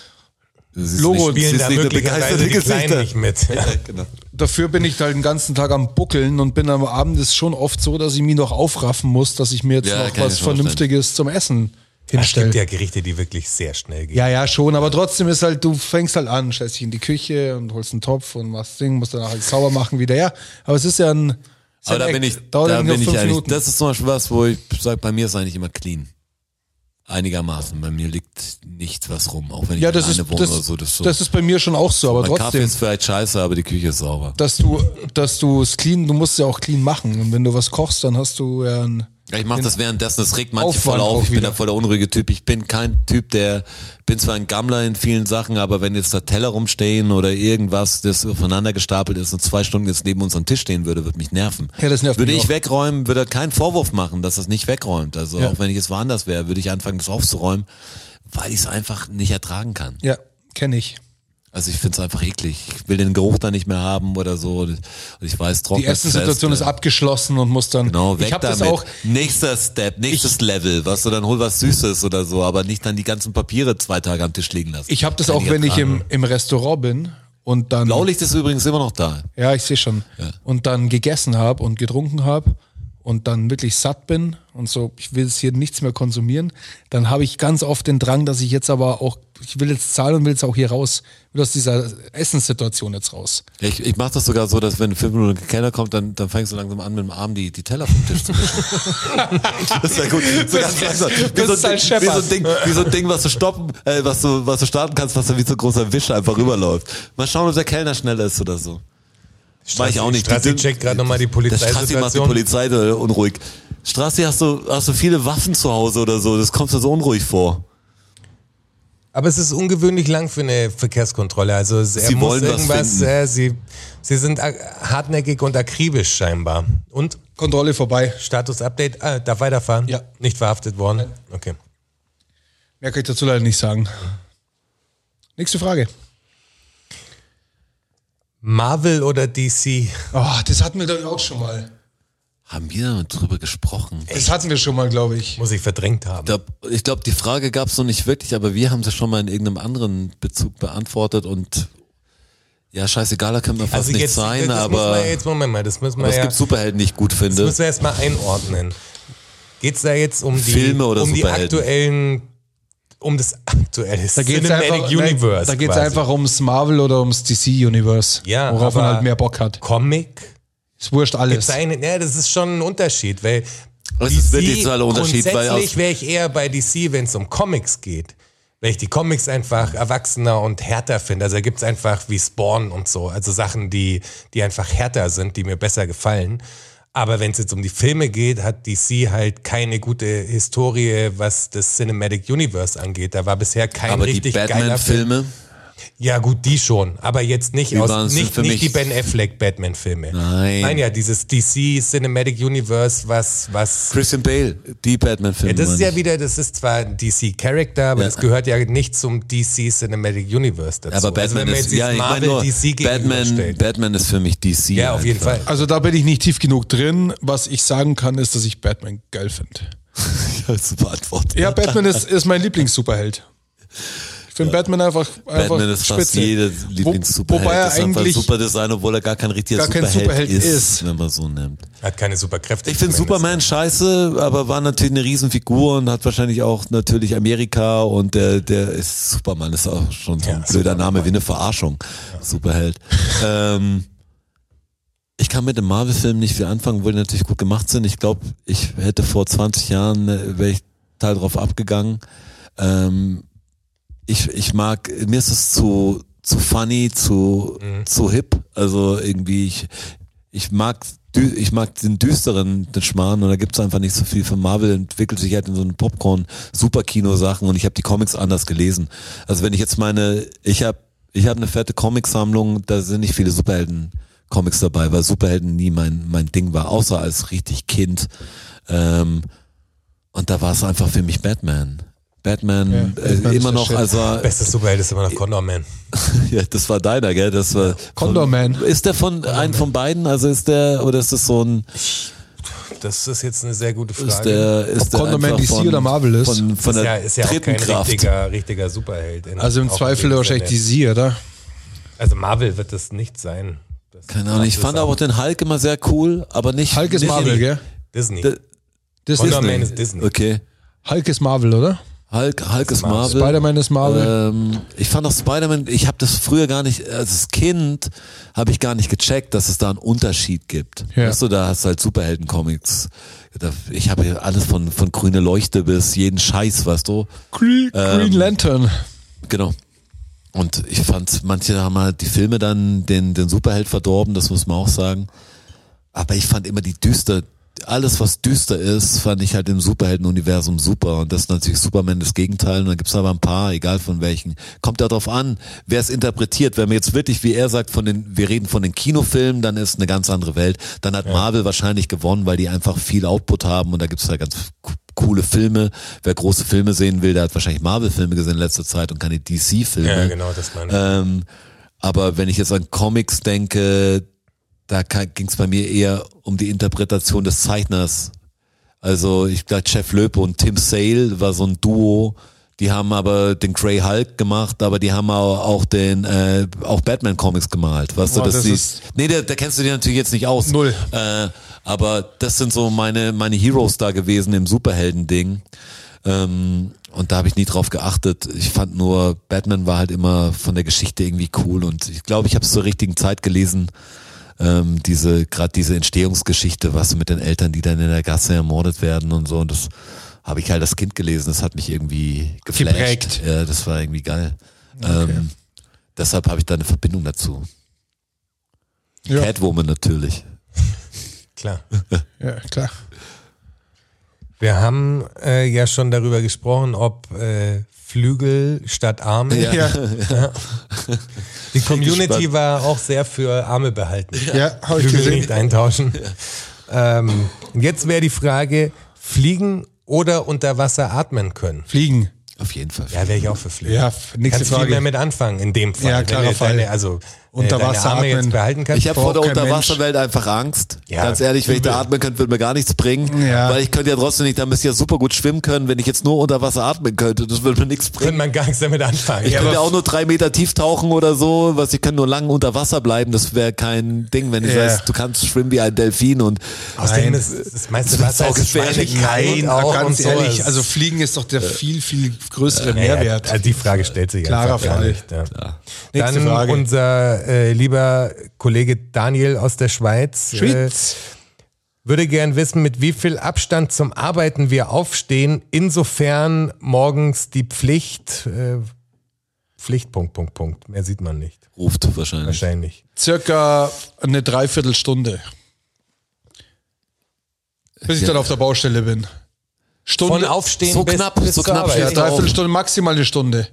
Logo, du nicht, da möglicherweise begeisterte die Kleinen Gesichter. nicht mit. Ja, genau. Dafür bin ich halt den ganzen Tag am Buckeln und bin am Abend ist schon oft so, dass ich mich noch aufraffen muss, dass ich mir jetzt Ja, noch was vorstellen. Vernünftiges zum Essen Es gibt ja Gerichte, die wirklich sehr schnell gehen. Ja, ja, schon, aber trotzdem ist halt, du fängst halt an, stellst dich in die Küche und holst einen Topf und machst Ding, musst danach halt sauber machen wieder. Ja, aber es ist ja ein. ist Aber ja da ein bin ich, da nur bin ich eigentlich, Minuten. das ist zum Beispiel was, wo ich sage, bei mir ist eigentlich immer clean. Einigermaßen. Bei mir liegt nichts was rum, auch wenn ich ja, das alleine ist, wohne das, oder so. Das ist so. das ist bei mir schon auch so, aber mein Kaffee trotzdem, ist vielleicht scheiße, aber die Küche ist sauber. dass du, dass du es clean, du musst es ja auch clean machen. Und wenn du was kochst, dann hast du ja ein, Ja, ich mache das währenddessen, das regt manche Aufwand voll auf. Ich bin da voll der unruhige Typ. Ich bin kein Typ, der, bin zwar ein Gammler in vielen Sachen, aber wenn jetzt da Teller rumstehen oder irgendwas, das aufeinander gestapelt ist und zwei Stunden jetzt neben unserem Tisch stehen würde, würde mich nerven. Ja, das nervt würde ich auch. wegräumen, würde er keinen Vorwurf machen, dass das nicht wegräumt. Also Ja. auch wenn ich jetzt woanders wäre, würde ich anfangen, das aufzuräumen, weil ich es einfach nicht ertragen kann. Ja, kenne ich. Also ich finde es einfach eklig. Ich will den Geruch da nicht mehr haben oder so. Und ich weiß, trocken Die Essenssituation ist abgeschlossen und muss dann. Genau, weg ich habe das auch. Nächster Step, nächstes Level, was du dann hol was Süßes oder so, aber nicht dann die ganzen Papiere zwei Tage am Tisch liegen lassen. Ich habe das Kann auch, wenn ich im, im Restaurant bin und dann. Blaulicht ist übrigens immer noch da. Ja, ich sehe schon. Und dann gegessen habe und getrunken habe und dann wirklich satt bin und so, ich will jetzt hier nichts mehr konsumieren, dann habe ich ganz oft den Drang, dass ich jetzt aber auch, ich will jetzt zahlen und will jetzt auch hier raus, will aus dieser Essenssituation jetzt raus. Ich, ich mache das sogar so, dass wenn fünf Minuten ein Kellner kommt, dann, dann fängst du langsam an, mit dem Arm die, die Teller vom Tisch zu wischen. das ist ja gut. So ganz langsam. Wie so, ist ein halt Ding, wie, so ein Ding, wie so ein Ding, was du stoppen, äh, was du, was du starten kannst, was dann wie so ein großer Wisch einfach rüberläuft. Mal schauen, ob der Kellner schneller ist oder so. Mach ich auch nicht. Strassi checkt gerade nochmal die Der Strassi macht die. Polizei unruhig. Strassi, hast du, hast du viele Waffen zu Hause oder so? Das kommt dir so unruhig vor. Aber es ist ungewöhnlich lang für eine Verkehrskontrolle. Also er Sie muss irgendwas, finden. äh, sie, sie sind hartnäckig und akribisch scheinbar. Und Kontrolle vorbei. Status-Update, ah, darf weiterfahren? Ja. Nicht verhaftet worden? Okay. Mehr kann ich dazu leider nicht sagen. Nächste Frage. Marvel oder DC? Oh, das hatten wir doch auch schon mal. Haben wir drüber gesprochen? Das hatten wir schon mal, glaube ich. Muss ich verdrängt haben. Ich glaube, glaub, die Frage gab es noch nicht wirklich, aber wir haben sie schon mal in irgendeinem anderen Bezug beantwortet und ja, scheißegal, da kann man fast nicht sein, das aber, Muss man, jetzt, Moment mal, das müssen wir aber es ja, gibt Superhelden, die ich gut das finde. müssen wir erstmal einordnen. Geht's da jetzt um die, Filme oder um die Superhelden? aktuellen, um das aktuelle Da geht es Cinematic einfach, Universe? da geht's quasi? einfach ums Marvel oder ums DC Universe. Ja, worauf man halt mehr Bock hat. Comic? Ist wurscht alles. Eine, ja, das ist schon ein Unterschied, weil Es ist wirklich so ein Unterschied, grundsätzlich wäre ich eher bei DC, wenn es um Comics geht. Weil ich die Comics einfach erwachsener und härter finde. Also da gibt's einfach wie Spawn und so. Also Sachen, die, die einfach härter sind, die mir besser gefallen. Aber wenn es jetzt um die Filme geht, hat DC halt keine gute Historie, was das Cinematic Universe angeht. Da war bisher kein aber die richtig geiler Film. Ja, gut, die schon. Aber jetzt nicht Die aus, nicht, für nicht mich- die Ben Affleck Batman-Filme. Nein. Nein, ja, dieses DC Cinematic Universe, was, was. Christian Bale, die Batman-Filme. Ja, das ist ja wieder, das ist zwar ein DC-Charakter, aber Ja. das gehört ja nicht zum DC Cinematic Universe dazu. aber Batman also wenn man ist, jetzt ja, dieses ich meine Marvel nur, DC Batman. Batman ist für mich DC. Ja, auf jeden einfach. Fall. Also da bin ich nicht tief genug drin. Was ich sagen kann, ist, dass ich Batman geil finde. Ja, super Antwort. Ja, Batman ist, ist mein Lieblings-Superheld. Ich finde Batman einfach, einfach Batman ist fast spitze. jede Wo, Lieblings-Superheld. wobei er ist einfach eigentlich Superdesign, obwohl er gar kein richtiger gar kein Superheld, Superheld ist, ist. wenn man so nimmt. Hat keine Superkräfte. Ich finde. Superman scheiße, aber war natürlich eine Riesenfigur und hat wahrscheinlich auch natürlich Amerika und der, der ist Superman ist auch schon so ein Ja, blöder Name wie eine Verarschung. Superheld. Ähm, ich kann mit dem Marvel-Film nicht viel anfangen, obwohl die natürlich gut gemacht sind. Ich glaube, ich hätte vor 20 Jahren, äh, wäre ich total drauf abgegangen. Ähm, ich, ich mag, mir ist es zu, zu funny, zu, zu hip. Also irgendwie, ich, ich mag, ich mag den düsteren, den Schmarrn und da gibt's einfach nicht so viel von Marvel, entwickelt sich halt in so einen Popcorn-Superkino-Sachen und ich habe die Comics anders gelesen. Also wenn ich jetzt meine, ich habe ich hab eine fette Comicsammlung, da sind nicht viele Superhelden-Comics dabei, weil Superhelden nie mein, mein Ding war, außer als richtig Kind. Ähm, und da war es einfach für mich Batman. Batman, Ja, äh, Batman ist immer noch, Shit. also Bester Superheld ist immer noch Condor Man. ja, das war deiner, gell? Das war Condor Man. Ist der von ein von beiden? Also ist der oder ist das so ein Das ist jetzt eine sehr gute Frage. ist der ist Ob der Condor Man DC von, oder Marvel ist? Von, von ist der ja, ist ja auch dritten kein Kraft. richtiger, richtiger Superheld. in- Also im auch Zweifel wahrscheinlich. DC, oder? Also Marvel wird das nicht sein. Das Keine Ahnung. Ich fand auch aber den Hulk immer sehr cool, aber nicht. Hulk ist nicht Marvel, gell? Disney. D- Condor Man ist Disney. Okay. Hulk ist Marvel, oder? Hulk, Hulk ist Marvel. Spider-Man ist Marvel. Ähm, ich fand auch Spider-Man, ich habe das früher gar nicht, als Kind habe ich gar nicht gecheckt, dass es da einen Unterschied gibt. Ja. Weißt du, da hast du halt Superhelden-Comics. Ich habe hier alles von, von grüne Leuchte bis jeden Scheiß, weißt du. Green, Green Lantern. Genau. Und ich fand, manche haben halt die Filme dann den, den Superheld verdorben, das muss man auch sagen. Aber ich fand immer die düster, alles, was düster ist, fand ich halt im Superhelden-Universum super. Und das ist natürlich Superman das Gegenteil. Und dann gibt's aber ein paar, egal von welchen. Kommt darauf an, wer es interpretiert. Wenn wir jetzt wirklich, wie er sagt, von den, wir reden von den Kinofilmen, dann ist eine ganz andere Welt. Dann hat ja. Marvel wahrscheinlich gewonnen, weil die einfach viel Output haben und da gibt's ja ganz coole Filme. Wer große Filme sehen will, der hat wahrscheinlich Marvel-Filme gesehen in letzter Zeit und keine DC-Filme. Ja, genau, das meine ich. Ähm, aber wenn ich jetzt an Comics denke, da ging es bei mir eher um die Interpretation des Zeichners. Also ich glaube, Jeff Loeb und Tim Sale war so ein Duo. Die haben aber den Grey Hulk gemacht, aber die haben auch den äh, auch Batman Comics gemalt. Weißt du, dass das die, nee, da, da kennst du die natürlich jetzt nicht aus. Null. Äh, aber das sind so meine meine Heroes da gewesen im Superhelden Ding. Ähm, und da habe ich nie drauf geachtet. Ich fand nur Batman war halt immer von der Geschichte irgendwie cool und ich glaube, ich habe es zur richtigen Zeit gelesen ähm, diese gerade diese Entstehungsgeschichte, was mit den Eltern, die dann in der Gasse ermordet werden und so. Und das habe ich halt als Kind gelesen. Das hat mich irgendwie geflasht. Geprägt. Ja, das war irgendwie geil. Okay. Ähm, deshalb habe ich da eine Verbindung dazu. Ja. Catwoman natürlich. klar. ja, klar. Wir haben äh, ja schon darüber gesprochen, ob äh, Flügel statt Arme. Ja. ja. Die Community war auch sehr für Arme behalten. Ja, habe ich gesehen. nicht eintauschen. Ähm, jetzt wäre die Frage, fliegen oder unter Wasser atmen können? Fliegen. Auf jeden Fall. Ja, wäre ich auch für Fliegen. Ja, nächste Kannst Frage. viel mehr mit anfangen in dem Fall. Ja, klarer Fall. Deine, also unter Wasser atmen. jetzt behalten kannst. Ich habe vor der Unterwasserwelt einfach Angst. Ja, Ganz ehrlich, wenn ich da atmen könnte, würde mir gar nichts bringen. Ja. Weil ich könnte ja trotzdem nicht, da müsste ich ja super gut schwimmen können, wenn ich jetzt nur unter Wasser atmen könnte. Das würde mir nichts bringen. Könnte man gar nichts damit anfangen. Ich ja, könnte ja auch nur drei Meter tief tauchen oder so. Was ich kann nur lang unter Wasser bleiben. Das wäre kein Ding, wenn ich ja. weiß, du kannst schwimmen wie ein Delfin und Außerdem ist das meiste Wasser ist gefährlich. Nein, auch ganz ehrlich. Also Fliegen ist doch der viel, viel größere Mehrwert. Also die Frage stellt sich Klarer Fall. Nicht. Ja. Nächste Dann Frage. unser äh, lieber Kollege Daniel aus der Schweiz. Äh, Schweiz. Äh, würde gern wissen, mit wie viel Abstand zum Arbeiten wir aufstehen, insofern morgens die Pflicht, äh, Pflicht, Punkt, Punkt, Punkt. Mehr sieht man nicht. Ruft wahrscheinlich. Wahrscheinlich. Circa eine Dreiviertelstunde. Bis ich ja. dann auf der Baustelle bin. Stunde. Von Aufstehen so bis, knapp, bis so knapp. Ja, Dreiviertelstunde, maximal eine Stunde.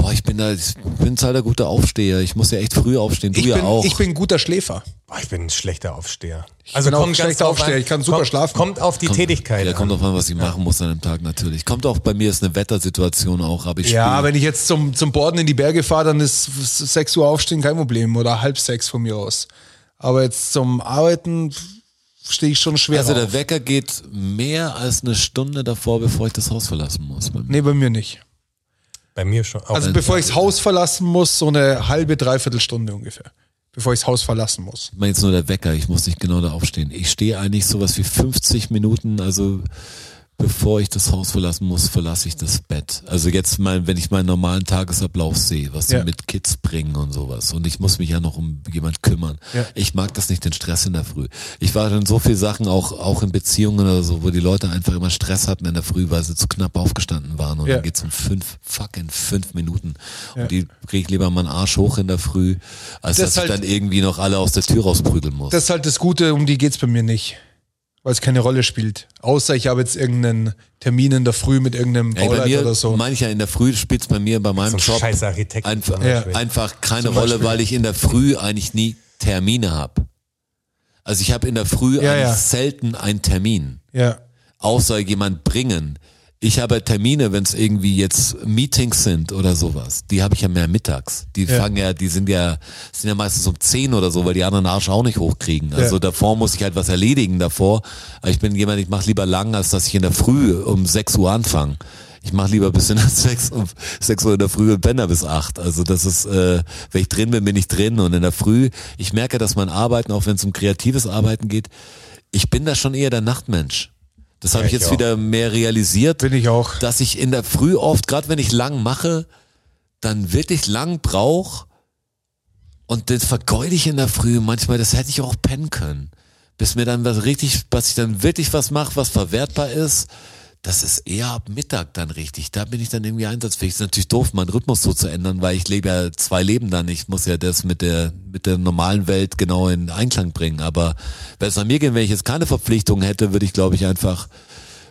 Boah, ich bin da, ich bin halt ein guter Aufsteher. Ich muss ja echt früh aufstehen. Du ich ja bin, auch. Ich bin ein guter Schläfer. Boah, ich bin ein schlechter Aufsteher. Ich also bin auch ein schlechter Aufsteher. ich kann super kommt, schlafen. Kommt auf die kommt, Tätigkeit. Ja, kommt drauf an, was ich machen muss an dem Tag natürlich. Kommt auch bei mir ist eine Wettersituation auch, aber ich Ja, wenn ich jetzt zum, zum Borden in die Berge fahre, dann ist 6 Uhr aufstehen kein Problem oder halb sechs von mir aus. Aber jetzt zum Arbeiten stehe ich schon schwer Also auf. der Wecker geht mehr als eine Stunde davor, bevor ich das Haus verlassen muss. Bei nee, bei mir nicht. Bei mir schon. also bevor ich das Haus verlassen muss, so eine halbe, dreiviertel Stunde ungefähr. Bevor ich das Haus verlassen muss. Ich meine jetzt nur der Wecker, ich muss nicht genau da aufstehen. Ich stehe eigentlich sowas wie 50 Minuten, also bevor ich das Haus verlassen muss, verlasse ich das Bett. Also jetzt mal, wenn ich meinen normalen Tagesablauf sehe, was ja. mit Kids bringen und sowas. Und ich muss mich ja noch um jemand kümmern. Ja. Ich mag das nicht, den Stress in der Früh. Ich war in so viel Sachen, auch, auch in Beziehungen oder so, wo die Leute einfach immer Stress hatten in der Früh, weil sie zu knapp aufgestanden waren. Und ja. dann geht's um fünf, fucking fünf Minuten. Und die kriege ich lieber meinen Arsch hoch in der Früh, als das dass halt, ich dann irgendwie noch alle aus der Tür rausprügeln muss. Das ist halt das Gute, um die geht's bei mir nicht weil es keine Rolle spielt. Außer ich habe jetzt irgendeinen Termin in der Früh mit irgendeinem Ey, Bauleiter mir, oder so. Manchmal in der Früh spielt es bei mir bei meinem so Job einfach, ja. einfach keine Rolle, weil ich in der Früh eigentlich nie Termine habe. Also ich habe in der Früh ja, eigentlich ja. selten einen Termin. Ja. Außer jemand bringen. Ich habe Termine, wenn es irgendwie jetzt Meetings sind oder sowas. Die habe ich ja mehr mittags. Die ja. fangen ja, die sind ja, sind ja meistens um 10 oder so, weil die anderen Arsch auch nicht hochkriegen. Also ja. davor muss ich halt was erledigen davor. Aber ich bin jemand, ich mache lieber lang, als dass ich in der Früh um 6 Uhr anfange. Ich mache lieber bis in der 6, um 6 Uhr in der Früh und Bänder bis 8. Also das ist, äh, wenn ich drin bin, bin ich drin. Und in der Früh, ich merke, dass mein Arbeiten, auch wenn es um kreatives Arbeiten geht, ich bin da schon eher der Nachtmensch. Das habe ja, ich jetzt ich wieder mehr realisiert. Bin ich auch. Dass ich in der Früh oft, gerade wenn ich lang mache, dann wirklich lang brauch und das vergeude ich in der Früh. Manchmal, das hätte ich auch pennen können. Bis mir dann was richtig, was ich dann wirklich was mache, was verwertbar ist, das ist eher ab Mittag dann richtig. Da bin ich dann irgendwie einsatzfähig. Ist natürlich doof, meinen Rhythmus so zu ändern, weil ich lebe ja zwei Leben dann. Ich muss ja das mit der, mit der normalen Welt genau in Einklang bringen. Aber wenn es an mir geht, wenn ich jetzt keine Verpflichtungen hätte, würde ich glaube ich einfach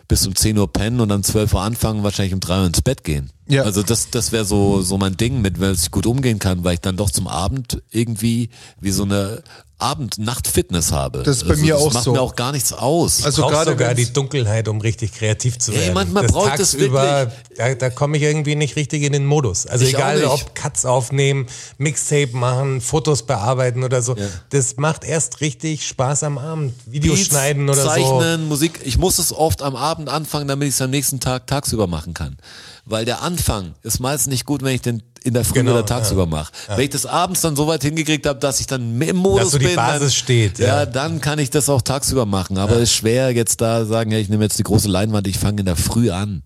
bis um 10 Uhr pennen und dann 12 Uhr anfangen, wahrscheinlich um 3 Uhr ins Bett gehen. Ja. Also das, das wäre so, so mein Ding, mit wenn ich gut umgehen kann, weil ich dann doch zum Abend irgendwie wie so eine Abend-Nacht-Fitness habe. Das ist bei mir das auch macht so. mir auch gar nichts aus. Also gerade sogar die Dunkelheit, um richtig kreativ zu Ey, werden. manchmal das braucht es tagsüber, Da, da komme ich irgendwie nicht richtig in den Modus. Also Ich egal, ob Cuts aufnehmen, Mixtape machen, Fotos bearbeiten oder so. Das macht erst richtig Spaß am Abend. Videos Beats, schneiden oder Zeichnen, Musik. Ich muss es oft am Abend anfangen, damit ich es am nächsten Tag tagsüber machen kann. Weil der Anfang ist meist nicht gut, wenn ich den in der Früh Genau, oder tagsüber mache. Wenn ich das abends dann so weit hingekriegt habe, dass ich dann im Modus so die bin, Basis dann, steht, Ja, ja. dann kann ich das auch tagsüber machen. Aber es ist schwer jetzt da sagen, ja, ich nehme jetzt die große Leinwand, ich fange in der Früh an.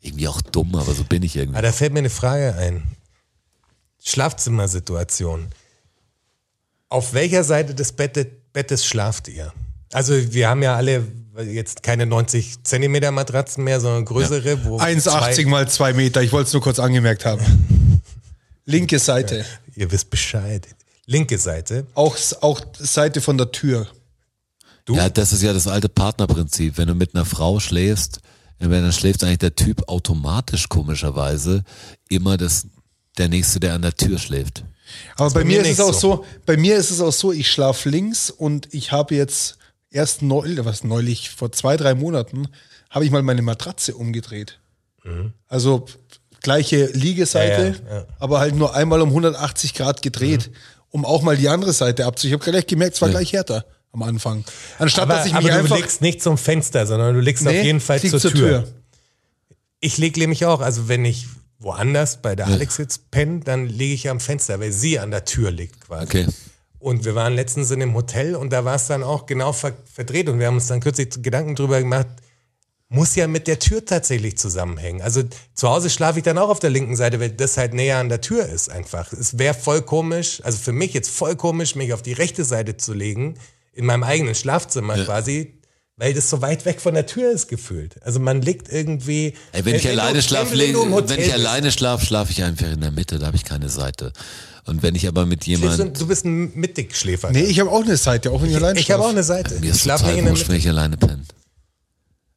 Irgendwie auch dumm, aber so bin ich irgendwie. Ah, da fällt mir eine Frage ein. Schlafzimmersituation. Auf welcher Seite des Bette, Bettes schlaft ihr? Also wir haben ja alle jetzt keine 90 Zentimeter Matratzen mehr, sondern größere. Wo 1,80 zwei- mal 2 Meter. Ich wollte es nur kurz angemerkt haben. Linke Seite. Ihr wisst Bescheid. Linke Seite. Auch, auch Seite von der Tür. Ja, das ist ja das alte Partnerprinzip. Wenn du mit einer Frau schläfst, wenn dann schläft eigentlich der Typ automatisch komischerweise immer das, der Nächste, der an der Tür schläft. Aber bei, bei mir mir ist es auch so. so. bei mir ist es auch so, ich schlafe links und ich habe jetzt erst neulich, was neulich, vor zwei, drei Monaten, habe ich mal meine Matratze umgedreht. Also gleiche Liegeseite, Mhm. Ja, ja, ja. aber halt nur einmal um 180 Grad gedreht, um auch mal die andere Seite abzu. Ich habe gleich gemerkt, es war gleich härter am Anfang. Anstatt Aber, dass ich aber mich du einfach legst nicht zum Fenster, sondern du legst Nee, auf jeden Fall zur, zur Tür. Tür. Ich lege nämlich auch, also wenn ich woanders bei der Alex jetzt penne, dann lege ich am Fenster, weil sie an der Tür liegt quasi. Okay. Und wir waren letztens in einem Hotel und da war es dann auch genau ver verdreht und wir haben uns dann kürzlich Gedanken drüber gemacht, muss ja mit der Tür tatsächlich zusammenhängen. Also zu Hause schlafe ich dann auch auf der linken Seite, weil das halt näher an der Tür ist einfach. Es wäre voll komisch, also für mich jetzt voll komisch, mich auf die rechte Seite zu legen, in meinem eigenen Schlafzimmer quasi, weil das so weit weg von der Tür ist gefühlt. Also man liegt irgendwie... Ey, wenn ich alleine schlafe, wenn wenn ich alleine schlafe, schlafe ich einfach in der Mitte, da habe ich keine Seite. Und wenn ich aber mit schläfst du- jemand, Du bist ein Mittigschläfer. Nee, ich habe auch eine Seite, auch wenn ich, allein ich habe schlafe. auch eine Seite. mir Ich ist schlafe nicht in der wurscht, Mitte. wenn ich alleine penne.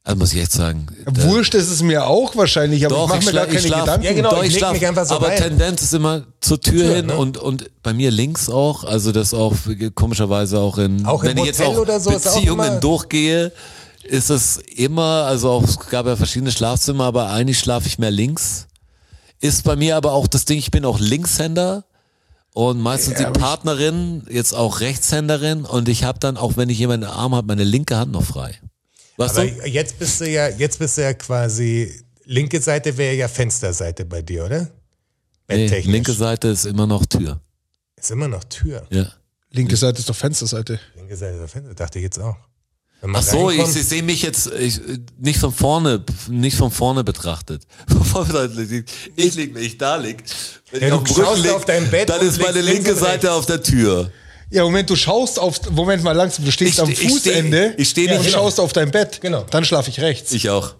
Also muss ich echt sagen. da- Wurscht ist es mir auch wahrscheinlich, aber Doch, ich mache mir gar keine schlaf- Gedanken. Ja, genau. Doch, ich ich leg schlaf, mich einfach so aber rein. Tendenz ist immer zur Tür, Tür, hin ne? und, und bei mir links auch, also das auch komischerweise auch in, Auch im wenn ich jetzt auch oder so auch Beziehungen immer- durchgehe, ist es immer, also auch, es gab ja verschiedene Schlafzimmer, aber eigentlich schlafe ich mehr links. Ist bei mir aber auch das Ding, ich bin auch Linkshänder und meistens die Partnerin jetzt auch Rechtshänderin und ich habe dann auch, wenn ich jemanden im Arm habe, meine linke Hand noch frei. Weißt Aber du? jetzt bist du ja, jetzt bist du ja quasi, linke Seite wäre ja Fensterseite bei dir, oder? Nee, linke Seite ist immer noch Tür. Ist immer noch Tür. Ja. Linke Seite ist doch Fensterseite. Linke Seite ist Fenster, dachte ich jetzt auch. Ach so, ich, ich sehe mich jetzt ich, nicht von vorne, nicht von vorne betrachtet. Ich lieg, wenn ich da lieg, wenn Ja, ich du auf schaust lieg, auf dein Bett dann und ist meine linke und Seite auf der Tür. Ja, Moment, du schaust auf, Moment mal langsam, du stehst Ich am steh- ich Fußende steh- ich steh und nicht- schaust auf dein Bett. Genau. Dann schlafe ich rechts. Ich auch.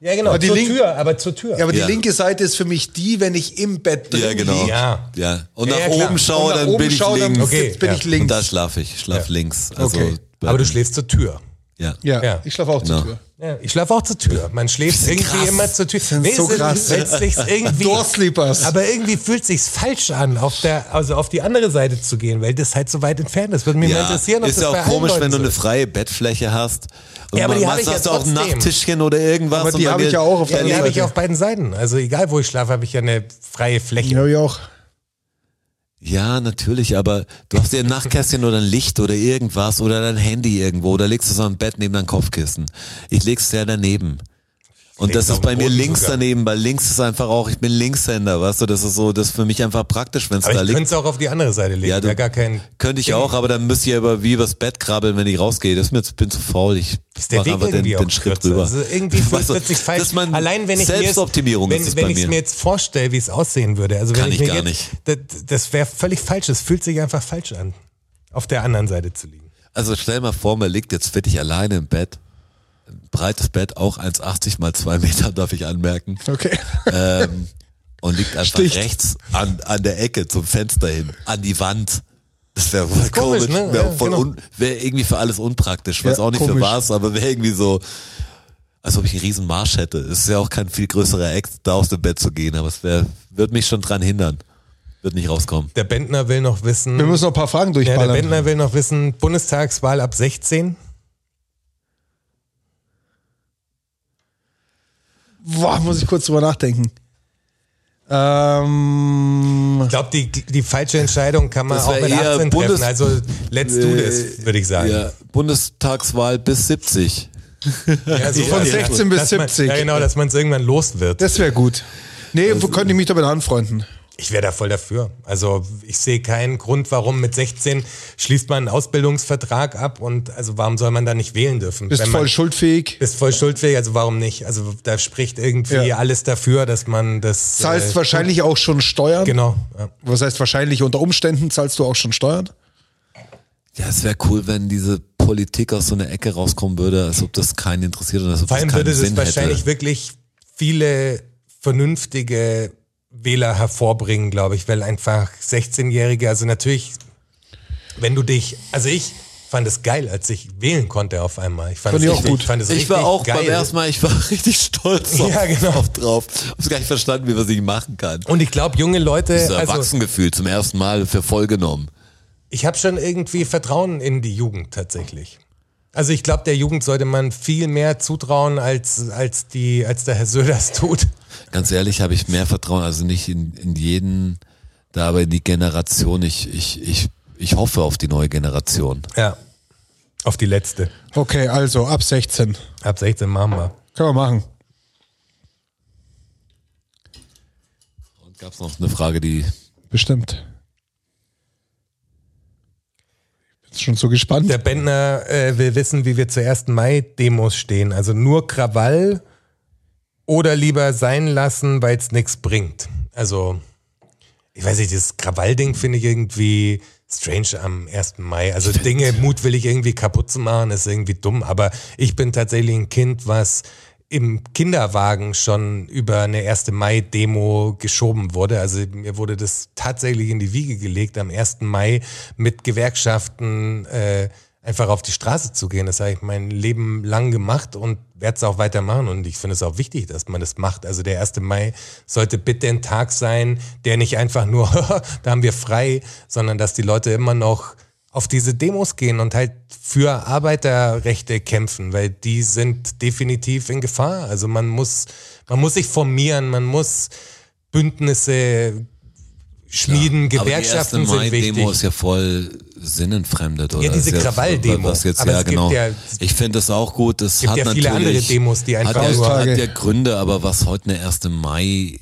Ja, genau, Aber die zur Link- Tür, aber zur Tür. ja, aber Ja. die linke Seite ist für mich die, wenn ich im Bett drin Ja, genau. liege. Ja. Ja. Und Ja, nach oben schaue, Und nach dann bin ich dann links. Okay, bin ja. ich Und links. da schlafe ich. Ich schlafe links. Also, Okay. Aber du schläfst zur Tür. ja. ja, Ja. ich schlafe auch Genau. zur Tür. Ja, ich schlafe auch zur Tür. Man schläft irgendwie krass. immer zur Tür. Nee, so krass. weil es sich irgendwie, Doorsleepers. aber irgendwie fühlt sich's falsch an, auf der, also auf die andere Seite zu gehen, weil das halt so weit entfernt ist. Würde mich mal Ja, interessieren, ob ist das ja auch komisch, wenn du so eine freie Bettfläche hast. Und Ja, aber die habe ich ja hast du auch ein. Nachttischchen oder irgendwas. Aber die habe ich ja auch auf Ja, der die habe ich auf beiden Seiten. Also egal, wo ich schlafe, habe ich ja eine freie Fläche. Ja, ich auch. Ja, natürlich, aber du hast dir ein Nachtkästchen oder ein Licht oder irgendwas oder dein Handy irgendwo oder legst du es am Bett neben dein Kopfkissen. Ich leg's ja daneben. Und das ist bei mir links sogar. daneben, weil links ist einfach auch, ich bin Linkshänder, weißt du, das ist so, das ist für mich einfach praktisch, wenn es da ich liegt. könnte es auch auf die andere Seite legen. Ja, du- Ja, gar kein. Könnte ich auch, aber dann müsst ihr aber wie übers Bett krabbeln, wenn ich rausgehe. Das ist mir, bin zu faul. Ich Ist der Weg einfach den, irgendwie den Schritt rüber. Also irgendwie fühlt Weißt du, wird sich falsch. das ist mein Allein wenn ich mir Selbstoptimierung wenn, ist es wenn bei ich es mir. mir jetzt vorstelle, wie es aussehen würde. Also wenn Kann ich, ich mir gar jetzt, nicht. Das, das wäre völlig falsch. Es fühlt sich einfach falsch an, auf der anderen Seite zu liegen. Also stell mal vor, man liegt jetzt fittig alleine im Bett. Breites Bett, auch 1,80 mal 2 Meter, darf ich anmerken. Okay. Ähm, und liegt einfach Sticht. rechts an, an der Ecke zum Fenster hin, an die Wand. Das wäre voll komisch, komisch, ne? wäre Ja, genau. wär irgendwie für alles unpraktisch. Weiß Ja, auch nicht komisch. für was, aber wäre irgendwie so, als ob ich einen riesen Marsch hätte. Es ist ja auch kein viel größerer Act, da aus dem Bett zu gehen, aber es wird mich schon dran hindern. Wird nicht rauskommen. Der Bentner will noch wissen. Wir müssen noch ein paar Fragen ja, der durchballern. Bentner will noch wissen, Bundestagswahl ab 16. Boah, muss ich kurz drüber nachdenken. Ähm, Ich glaube, die, die falsche Entscheidung kann man auch mit eher 18 Bundes- treffen. Also let's do this, würde ich sagen. Ja, Bundestagswahl bis 70. Ja, so Von 16 bis dass man, 70. Ja, genau, dass man es irgendwann los wird. das wäre gut. Nee, wo könnte ich mich damit anfreunden? Ich wäre da voll dafür. Also ich sehe keinen Grund, warum mit 16 schließt man einen Ausbildungsvertrag ab und also warum soll man da nicht wählen dürfen? Bist Wenn man, voll schuldfähig. Bist voll schuldfähig, also warum nicht? Also da spricht irgendwie Ja. alles dafür, dass man das. Zahlst äh, wahrscheinlich auch schon Steuern. Genau. Ja. Was heißt wahrscheinlich unter Umständen zahlst du auch schon Steuern? Ja, es wäre cool, wenn diese Politik aus so einer Ecke rauskommen würde, als ob das keinen interessiert und als ob Vor das allem keinen würde es Sinn wahrscheinlich hätte. wirklich viele vernünftige Wähler hervorbringen, glaube ich, weil einfach 16-Jährige, also natürlich, wenn du dich, also ich fand es geil, als ich wählen konnte auf einmal. Ich fand, Fand es ich auch richtig, gut. Ich, fand es Ich war auch geil. beim ersten Mal, ich war richtig stolz auf, Ja, genau. auf drauf. Hab's gar nicht verstanden, wie man sich machen kann. Und ich glaube, junge Leute, Das also Erwachsengefühl zum ersten Mal für voll genommen. ich habe schon irgendwie Vertrauen in die Jugend tatsächlich. Also ich glaube, der Jugend sollte man viel mehr zutrauen, als, als, die, als der Herr Söders tut. Ganz ehrlich, habe ich mehr Vertrauen, also nicht in, in jeden, da aber in die Generation. Ich, ich, ich, ich hoffe auf die neue Generation. Ja. Auf die letzte. Okay, also ab 16. Ab 16 machen wir. Können wir machen. Und gab es noch eine Frage, die Bestimmt. Schon so gespannt. Der Bentner äh, will wissen, wie wir zur 1. Mai-Demos stehen. Also nur Krawall oder lieber sein lassen, weil es nichts bringt. Also, ich weiß nicht, das Krawall-Ding finde ich irgendwie strange am 1. Mai. Also Dinge mutwillig irgendwie kaputt zu machen, ist irgendwie dumm. Aber ich bin tatsächlich ein Kind, was im Kinderwagen schon über eine 1. Mai-Demo geschoben wurde. Also mir wurde das tatsächlich in die Wiege gelegt, am 1. Mai mit Gewerkschaften äh, einfach auf die Straße zu gehen. Das habe ich mein Leben lang gemacht und werde es auch weitermachen. Und ich finde es auch wichtig, dass man das macht. Also der 1. Mai sollte bitte ein Tag sein, der nicht einfach nur, da haben wir frei, sondern dass die Leute immer noch auf diese Demos gehen und halt für Arbeiterrechte kämpfen, weil die sind definitiv in Gefahr. Also man muss, man muss sich formieren, man muss Bündnisse schmieden, Gewerkschaften aber die sind wichtig. Demo ist ja voll sinnentfremdet. Oder? Ja, diese Krawall-Demo. Was jetzt, Aber ja, genau. ja- ich finde das auch gut. Es gibt hat ja viele andere Demos, die einfach hat ja, nur- hat ja Gründe, aber was heute eine 1. Mai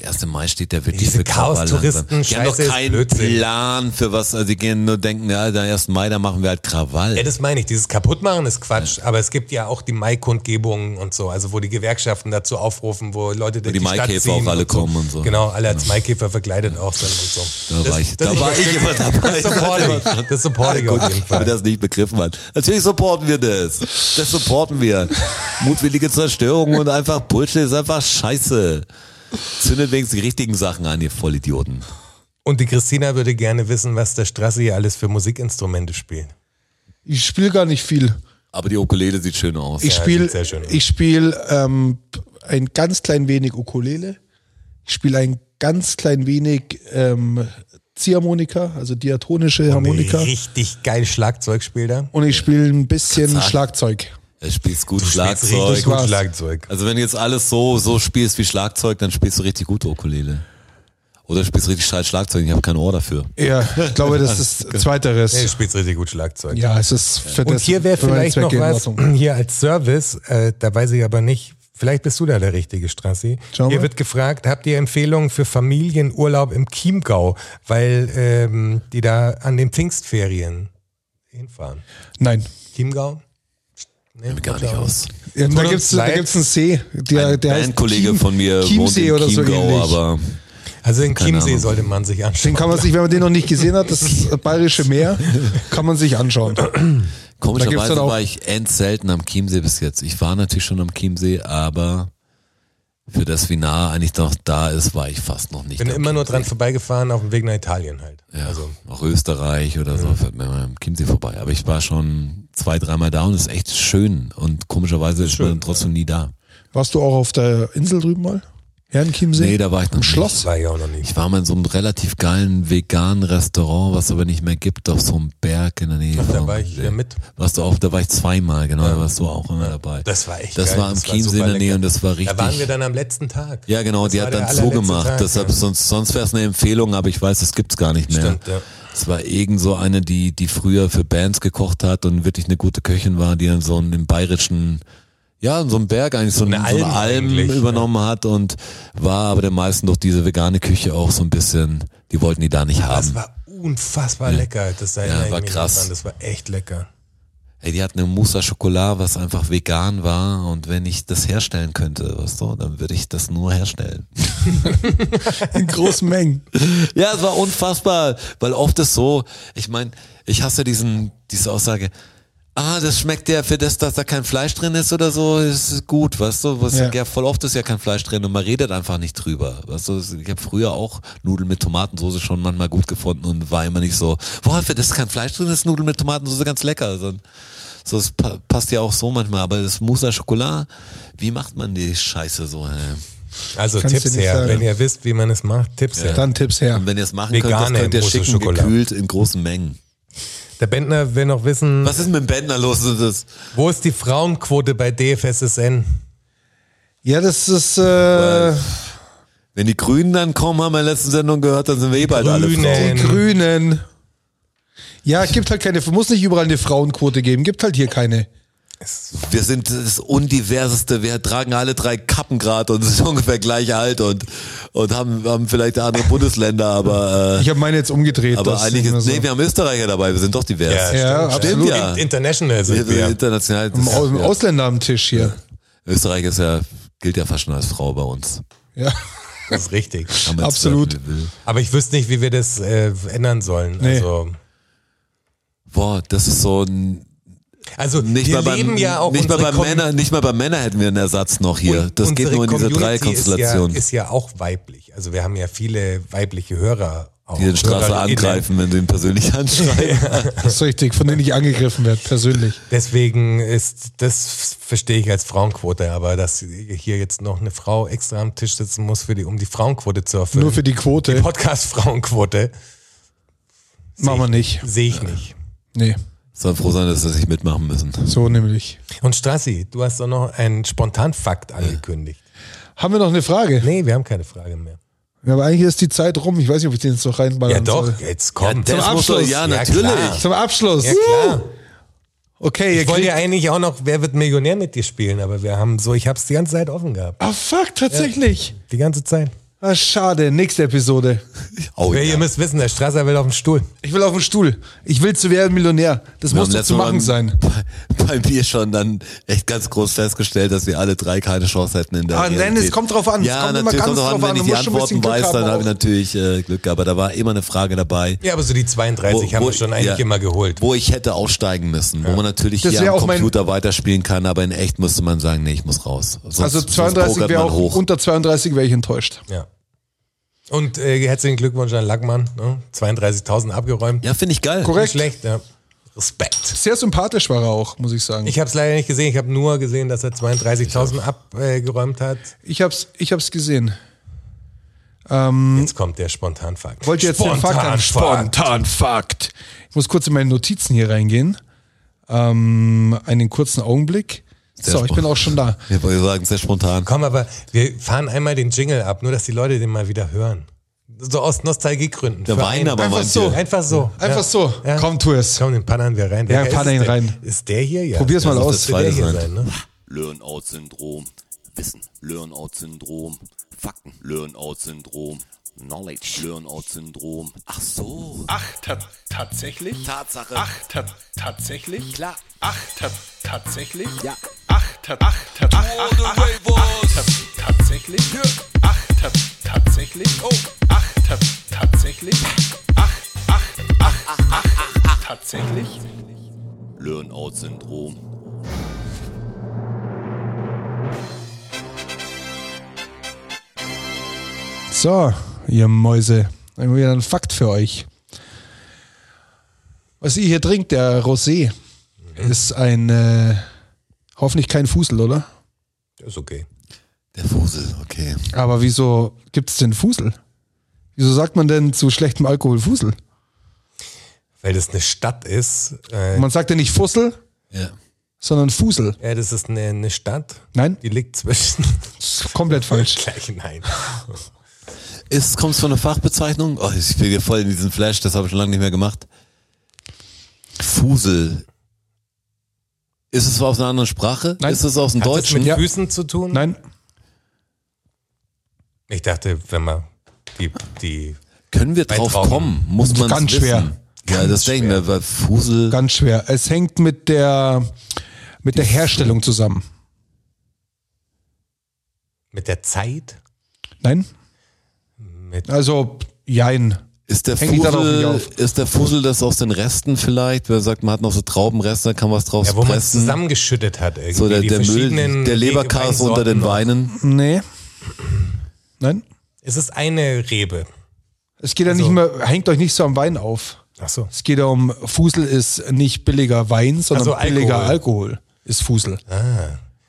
der 1. Mai steht ja wirklich Diese Chaos-Touristen. Die haben doch keinen Blödsinn. Plan für was, also die gehen nur denken, ja, der 1. Mai, da machen wir halt Krawall. Ja, das meine ich. Dieses Kaputtmachen ist Quatsch. Aber es gibt ja auch die Mai-Kundgebungen und so, also wo die Gewerkschaften dazu aufrufen, wo Leute durch die die, Maikäfer auch alle und kommen und so. Genau, alle als Maikäfer verkleidet auch sind und so. Da war ich, da war ich immer dabei. Das supporte ich. Das supporte ich auf jeden Fall. das nicht begriffen hat. Natürlich supporten wir das. Das supporten wir. Mutwillige Zerstörung und einfach Bullshit ist einfach scheiße. Zündet wenigstens die richtigen Sachen an, ihr Vollidioten. Und die Christina würde gerne wissen, was der Strasse hier alles für Musikinstrumente spielt. Ich spiele gar nicht viel. Aber die Ukulele sieht schön aus. Ich Ja, spiele ich spiel, ähm, ein ganz klein wenig Ukulele. Ich spiele ein ganz klein wenig ähm, Ziehharmonika, also diatonische Harmonika. Richtig geil Schlagzeug spielt er. Und ich spiele ein bisschen. Schlagzeug. Er spielt gut Spielst Schlagzeug. richtig gut. Schlagzeug. Also wenn du jetzt alles so, so spielst wie Schlagzeug, dann spielst du richtig gute Ukulele. Oder du spielst richtig scheiß Schlagzeug, ich habe kein Ohr dafür. Ja, ich glaube, das ist Zweiteres. Nee, du spielst richtig gut Schlagzeug. Ja, es ist für Und das, hier wäre vielleicht noch was, hier als Service, äh, da weiß ich aber nicht, vielleicht bist du da der richtige Strassi. Schau mal. Hier wird gefragt, habt ihr Empfehlungen für Familienurlaub im Chiemgau, weil ähm, die da an den Pfingstferien hinfahren. Nein. Chiemgau? Nee, Gar nicht aus. Ja, da leid. gibt's einen See, der, Ein der heißt Bandkollege Chiem- von mir wohnt Chiemsee in oder so ähnlich. aber Also Keine Chiemsee sollte man sich anschauen. Den kann man sich, wenn man den noch nicht gesehen hat, das bayerische Meer, kann man sich anschauen. Komischerweise war ich endselten am Chiemsee bis jetzt. Ich war natürlich schon am Chiemsee, aber für das, wie nah eigentlich noch da ist, war ich fast noch nicht. Bin am immer nur dran vorbeigefahren auf dem Weg nach Italien halt. Ja, Also, auch Österreich oder so, fährt man mal am Chiemsee vorbei. Aber ich war schon zwei, dreimal da und es ist echt schön. Und komischerweise ist man trotzdem nie da. Warst du auch auf der Insel drüben mal? Herrenchiemsee? Nee, da war ich noch Im nicht. Schloss? war ich auch noch nicht. Ich war mal in so einem relativ geilen veganen Restaurant, was aber nicht mehr gibt, auf so einem Berg in der Nähe. Ach, da war ich ja mit. Warst du auch, da war ich zweimal, genau, da warst du auch immer dabei. Das war echt Das geil. war am Chiemsee in der Nähe lecker. und das war richtig. Da waren wir dann am letzten Tag. ja, genau, Das die hat dann zugemacht. Tag, Deshalb, ja. sonst, sonst wäre es eine Empfehlung, aber ich weiß, das gibt's gar nicht mehr. Stimmt, ja. Es war irgend so eine, die, die früher für Bands gekocht hat und wirklich eine gute Köchin war, die dann so einen im bayerischen, ja, so einem Berg eigentlich so, eine eine, so eine Alm Alm übernommen hat und war aber den meisten durch diese vegane Küche auch so ein bisschen, die wollten die da nicht Das haben. war unfassbar lecker. Das da Ja, war krass. dran. Das war echt lecker. Ey, die hat eine Mousse à Chocolat, was einfach vegan war und wenn ich das herstellen könnte, was so, dann würde ich das nur herstellen. In großen Mengen. Ja, es war unfassbar, weil oft ist so, ich meine, ich hasse diesen, diese Aussage, ah, das schmeckt ja für das, dass da kein Fleisch drin ist oder so, ist gut, weißt du, was, Ja. ja. voll oft ist ja kein Fleisch drin und man redet einfach nicht drüber, weißt du, ich habe früher auch Nudeln mit Tomatensauce schon manchmal gut gefunden und war immer nicht so, boah, für das kein Fleisch drin ist, Nudeln mit Tomatensauce ganz lecker, so, so es pa passt ja auch so manchmal, aber das Mousse à Chocolat, wie macht man die Scheiße so, ey? Also Kannst Tipps her. sagen. Wenn ihr wisst, wie man es macht, Tipps her. Dann Tipps her. Und wenn ihr es machen könnt, das Vegane könnt ihr schicken, Schokolade. gekühlt in großen Mengen. Der Bändner will noch wissen, Was ist mit dem Bändner los? Das ist wo ist die Frauenquote bei DFSSN? Ja, das ist, äh, Wenn die Grünen dann kommen, haben wir in der letzten Sendung gehört, dann sind wir eh bald alle Grünen. Frauen. die Grünen. Ja, gibt halt keine, muss nicht überall eine Frauenquote geben, gibt halt hier keine. Wir sind das Undiverseste. Wir tragen alle drei Kappen gerade und sind ungefähr gleich alt und, und haben, haben vielleicht andere Bundesländer, aber, äh, Ich habe meine jetzt umgedreht. aber ist, so. nee, wir haben Österreicher dabei. Wir sind doch divers. Ja, stimmt, absolut. Ja. International Wir sind wir. international. Das, im ja. Ausländer am Tisch hier. Österreich ist ja, gilt ja fast schon als Frau bei uns. Ja. Das ist richtig. Absolut. Aber ich wüsste nicht, wie wir das äh, ändern sollen. Nee. Also, Boah, das ist so ein, also nicht wir mal beim, leben ja auch nicht mal bei Männern, nicht mal bei Männern hätten wir einen Ersatz noch hier. und Das geht nur in diese drei Konstellationen. Ist ja, ist ja auch weiblich. Also wir haben ja viele weibliche Hörer. Auch die den Straße angreifen, wenn sie ihn persönlich anschreien. Das ist richtig, von denen ich angegriffen werde, persönlich. Deswegen ist, das verstehe ich als Frauenquote, aber dass hier jetzt noch eine Frau extra am Tisch sitzen muss, für die, um die Frauenquote zu erfüllen. Nur für die Quote Podcast-Frauenquote machen wir nicht. sehe ich nicht. Nee, Soll froh sein, dass sie nicht mitmachen müssen. so nämlich. Und Strassi, du hast doch noch einen Spontanfakt angekündigt. Haben wir noch eine Frage? Nee, wir haben keine Frage mehr. Ja, aber eigentlich ist die Zeit rum. Ich weiß nicht, ob ich den jetzt noch reinballern Ja doch, soll. jetzt komm. das Zum Abschluss. ja, Ja, natürlich. klar. Zum Abschluss. Ja klar. Okay, ihr Ich wollte ja eigentlich auch noch Wer wird Millionär mit dir spielen, aber wir haben so, ich habe es die ganze Zeit offen gehabt. Ah, fuck, tatsächlich. Die ganze Zeit. Ah, schade. Nächste Episode. Oh, ja. Ihr müsst wissen, der Strasser will auf dem Stuhl. Ich will auf den Stuhl. Ich will zu werden Millionär. Das muss doch zu Mal machen beim- sein. Bei, bei mir schon dann echt ganz groß festgestellt, dass wir alle drei keine Chance hätten in der Ah, nein, Realität. es kommt drauf an. Es Ja, kommt immer natürlich ganz kommt drauf an. Wenn an. ich die Antworten weiß, dann habe ich natürlich äh, Glück. Aber da war immer eine Frage dabei. Ja, aber so die 32 haben wir schon eigentlich ja, immer geholt. Wo ich hätte aussteigen müssen. Wo man natürlich Das hier am Computer weiterspielen kann, aber in echt müsste man sagen, nee, ich muss raus. Sonst, Also sonst 32 pokert wäre auch, hoch. unter 32 wäre ich enttäuscht. Ja. Und äh, herzlichen Glückwunsch an Lackmann. Ne? 32.000 abgeräumt. Ja, finde ich geil. Korrekt. Nicht schlecht, ja. Respekt. Sehr sympathisch war er auch, muss ich sagen. Ich, habe es leider nicht gesehen. Ich habe nur gesehen, dass er 32.000 abgeräumt hat. ich hab's, ich hab's gesehen. Jetzt kommt der Spontanfakt. Wollte jetzt den Fakt an. Spontanfakt. Spontan Fakt. Ich muss kurz in meine Notizen hier reingehen. Ähm, einen kurzen Augenblick. Sehr so, ich bin auch schon da. Ich wollte sagen, sehr spontan. Komm, aber wir fahren einmal den Jingle ab, nur dass die Leute den mal wieder hören. So aus Nostalgiegründen. Da Für weinen einen- aber Einfach manche. so. Einfach so. Einfach ja. so. Ja. Komm, tu es. Komm, den paddern wir rein. Ja, Wer padder ist ihn rein. Ist der hier? Ja. Probier's mal Das aus. müsste der Das hier sein, ne? Learn-out-Syndrom. Wissen. Learn-out-Syndrom. Fakten. Learn-out-Syndrom. Knowledge. Learn-out-Syndrom. Ach so. Ach, ta tatsächlich? Tatsache. Ach, ta tatsächlich? Klar. Ach, ta tatsächlich? Ja. Ach, ach, ta ach, ach, ach, ach, ach, ta tatsächlich? Ach, ta tatsächlich? Oh. Ach, ta tatsächlich? Ach, ach, ach, ach, ach, tatsächlich? Learn-out-Syndrom. So, ihr Mäuse, haben wir wieder einen Fakt für euch. Was ihr hier trinkt, der Rosé, ist ein, äh, hoffentlich kein Fusel, oder? Das ist okay. Der Fusel, okay. Aber wieso gibt es denn Fusel? Wieso sagt man denn zu schlechtem Alkohol Fusel? Weil das eine Stadt ist. Äh, Man sagt ja nicht Fussel, Ja. sondern Fusel. ja, das ist eine, eine Stadt. Nein, Die liegt zwischen. das ist komplett falsch. Gleich nein. Ist, kommst von einer Fachbezeichnung? Oh, ich bin hier voll in diesen Flash, das habe ich schon lange nicht mehr gemacht. Fusel. Ist es aus einer anderen Sprache? Nein. Ist es aus dem Hat das Deutschen? mit Ja. Füßen zu tun? Nein, Ich dachte, wenn man die, die Können wir drauf Weintrauben. kommen? Muss man Ganz schwer. Ja, das denke ich mir, weil Fusel. ganz schwer. Es hängt mit der, mit der Herstellung zusammen. mit der Zeit, Nein? mit Also, jein. Ist der Fusel, ist der Fusel das aus den Resten vielleicht? Wer sagt, man hat noch so Traubenreste, da kann was draus ja, wo man es zusammengeschüttet hat irgendwie. so der, die der Müll, der Leberkas unter den. Weinen. Nee. Nein? Es ist eine Rebe. Es geht ja nicht mehr, hängt euch nicht so am Wein auf. Ach so. Es geht ja um, Fusel ist nicht billiger Wein, sondern Also billiger Alkohol. Alkohol ist Fusel.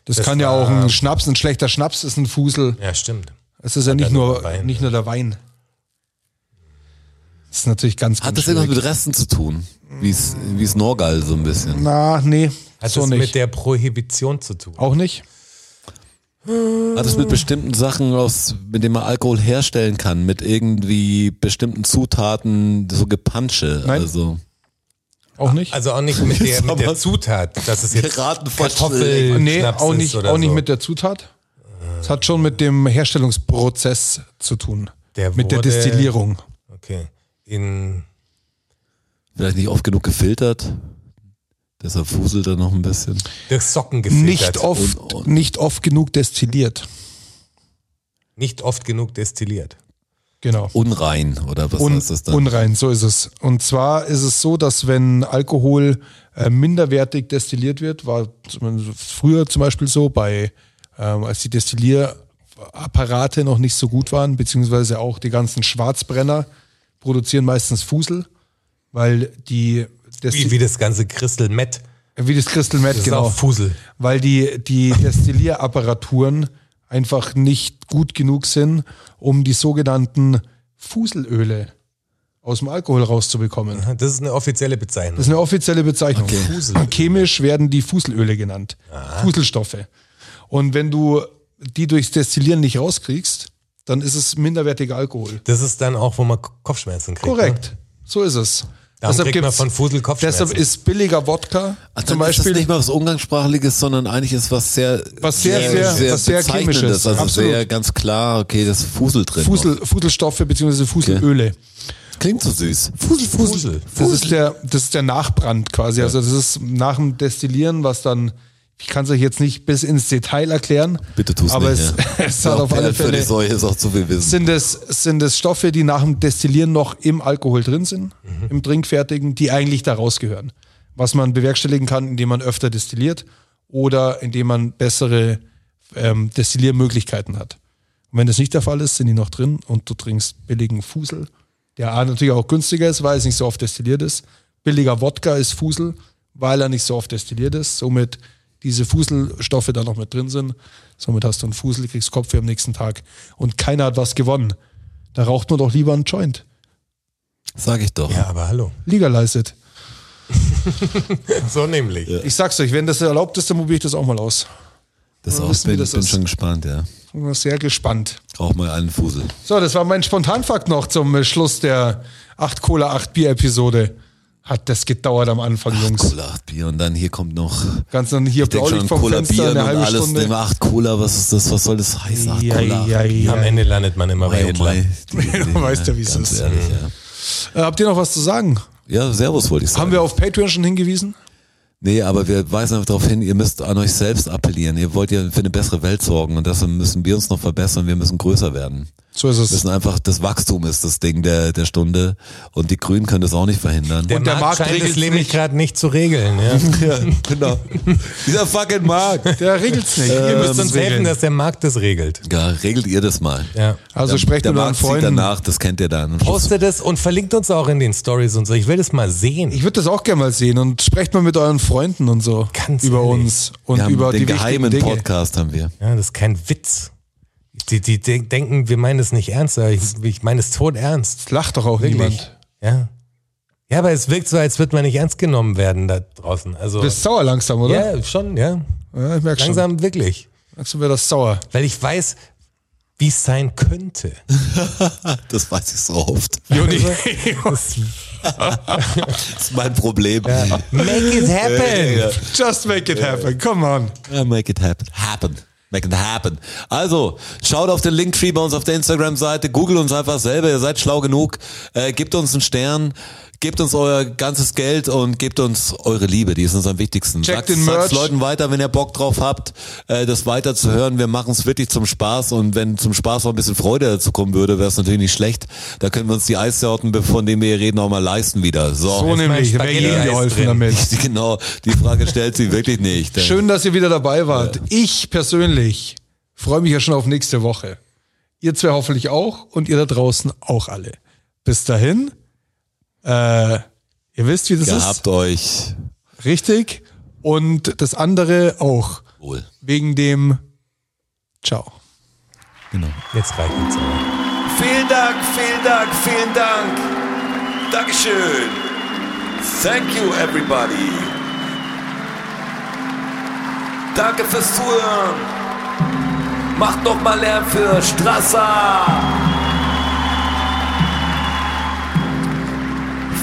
das, das kann ja auch ein Schnaps, ein schlechter Schnaps ist ein Fusel. Ja, stimmt. Es ist ja nicht nur Wein. nicht nur der Wein. Das ist natürlich ganz, Hat ganz das irgendwas mit Resten zu tun? Wie es wie es Norgal so ein bisschen. Na, nee, Hat so das nicht. mit der Prohibition zu tun? auch nicht? Hat es mit bestimmten Sachen, aus, mit denen man Alkohol herstellen kann, mit irgendwie bestimmten Zutaten, so Gepansche. Nein. Also Auch nicht? Also auch nicht mit der, mit der Zutat, dass es jetzt Geraten Kartoffel nee, Schnaps auch ist nicht, oder auch nicht so. mit der Zutat. Es hat schon mit dem Herstellungsprozess zu tun. Der mit der wurde- Destillierung. Okay. In vielleicht nicht oft genug gefiltert. Deshalb fuselt er noch ein bisschen. durch Socken gefiltert. Nicht oft, Und- und- nicht oft genug destilliert. Nicht oft genug destilliert. Genau. Unrein, oder was Un, heißt das dann? unrein, so ist es. Und zwar ist es so, dass wenn Alkohol äh, minderwertig destilliert wird, war früher zum Beispiel so, bei ähm, als die Destillierapparate noch nicht so gut waren, beziehungsweise auch die ganzen Schwarzbrenner produzieren meistens Fusel, weil die Wie, wie das ganze Crystal Met. wie das Crystal Meth, Das genau. ist auch Fusel. weil die, die Destillierapparaturen einfach nicht gut genug sind, um die sogenannten Fuselöle aus dem Alkohol rauszubekommen. Das ist eine offizielle Bezeichnung. Das ist eine offizielle Bezeichnung. Fuselöle. Chemisch werden die Fuselöle genannt. Fuselstoffe. Und wenn du die durchs Destillieren nicht rauskriegst, dann ist es minderwertiger Alkohol. Das ist dann auch, wo man Kopfschmerzen kriegt. Ne? Korrekt. So ist es. Darum kriegt man von Fusel Kopfschmerzen. Deshalb ist billiger Wodka Ach, zum dann ist das Beispiel nicht mal was Umgangssprachliches, sondern eigentlich ist was sehr, Was sehr, sehr- was sehr Bezeichnendes. Chemisches. Also Absolut. sehr ganz klar, okay, das ist Fusel drin. Fusel, Fuselstoffe bzw. Fuselöle. Klingt so süß. Fusel, Fusel. Das ist der, das ist der Nachbrand quasi. Also das ist nach dem Destillieren, was dann, ich kann es euch jetzt nicht bis ins Detail erklären. Bitte tu's aber nicht. es, ja. es hat auf alle Für die Fälle, Säue ist auch zu viel Wissen. sind es, sind es Stoffe, die nach dem Destillieren noch im Alkohol drin sind, Mhm. im Trinkfertigen, die eigentlich da rausgehören. Was man bewerkstelligen kann, indem man öfter destilliert oder indem man bessere ähm, Destilliermöglichkeiten hat. Und wenn das nicht der Fall ist, sind die noch drin und du trinkst billigen Fusel, der A natürlich auch günstiger ist, weil es nicht so oft destilliert ist. Billiger Wodka ist Fusel, weil er nicht so oft destilliert ist. Somit diese Fuselstoffe da noch mit drin sind. Somit hast du einen Fusel, kriegst Kopfweh am nächsten Tag und keiner hat was gewonnen. Da raucht man doch lieber einen Joint. Sag ich doch. Ja, aber hallo. Legalized. So nämlich. Ich sag's euch, wenn das erlaubt ist, dann probiere ich das auch mal aus. Das Ja, auch, bin, das bin schon gespannt, ja. Bin sehr gespannt. Rauch mal einen Fusel. So, das war mein Spontanfakt noch zum Schluss der 8 Cola, 8 Bier Episode. Hat das gedauert am Anfang, Jungs. Cola, acht Bier und dann hier kommt noch. Ganz dann hier Ich denke schon Blaulicht an vom Cola Fenster, Bier eine und halbe alles. Stunde. Immer acht Cola, was ist das? Was soll das heißen? Acht Ja, Cola. ja, ja. Am Ende landet man immer bei Hitler. Mai. Du weißt ja, wie es ist. Ehrlich. Äh, habt ihr noch was zu sagen? ja, Servus wollte ich sagen. Haben wir auf Patreon schon hingewiesen? Nee, aber wir weisen einfach darauf hin, ihr müsst an euch selbst appellieren. Ihr wollt ja für eine bessere Welt sorgen und deshalb müssen wir uns noch verbessern, wir müssen größer werden. So ist es. Wir sind einfach, das Wachstum ist das Ding der, der Stunde und die Grünen können das auch nicht verhindern. Der, Und der Markt, Markt scheint es nämlich nicht. gerade nicht zu regeln. Ja. ja, genau. Dieser fucking Markt. Der regelt's nicht. Ihr Ihr müsst uns helfen, dass der Markt das regelt. Ja, regelt ihr das mal. Ja. Also der, sprecht der mit euren Markt Freunden. danach, das kennt ihr dann. Postet es und verlinkt uns auch in den Stories und so. Ich will das mal sehen. Ich würde das auch gerne mal sehen und sprecht mal mit euren Freunden und so Ganz über ehrlich. uns und wir haben über den die geheimen. Podcast haben wir. Ja, das ist kein Witz. Die, die de- denken, wir meinen es nicht ernst, aber ich, ich meine es tot ernst. Lacht doch auch Wirklich. niemand. Ja. Ja, aber es wirkt so, als würde man nicht ernst genommen werden da draußen. Also, Du bist sauer langsam, oder? ja, schon, ja. Ja, ich merke schon. Langsam wirklich. Langsam wird das sauer. Weil ich weiß, wie es sein könnte. Das weiß ich so oft. Das, Das ist mein Problem. make it happen. Ja, Just make it happen. Come on. ja, make it happen. Happen. Make it happen. Also, schaut auf den Linktree bei uns auf der Instagram-Seite, googelt uns einfach selber, ihr seid schlau genug, äh, gebt uns einen Stern, gebt uns euer ganzes Geld und gebt uns eure Liebe, die ist uns am wichtigsten. Checkt Sagt den sagt's Merch. Leuten weiter, wenn ihr Bock drauf habt, äh, das weiter zu hören. Wir machen es wirklich zum Spaß und wenn zum Spaß auch ein bisschen Freude dazu kommen würde, wäre es natürlich nicht schlecht. Da können wir uns die Eissorten, von denen wir hier reden, auch mal leisten wieder. So. So nämlich. jedem Spaghetti-Eis geholfen damit. Genau, die Frage stellt sie wirklich nicht. Schön, dass ihr wieder dabei wart. Ich persönlich freue mich ja schon auf nächste Woche. Ihr zwei hoffentlich auch und ihr da draußen auch alle. Bis dahin, äh, ihr wisst, wie das Gehabt euch ist. Richtig. Und das andere auch. wohl. Wegen dem Ciao. Genau. Jetzt reicht es aber. Vielen Dank, vielen Dank, vielen Dank. Dankeschön. Thank you, everybody. Danke fürs Zuhören. Macht noch mal Lärm für Strasser.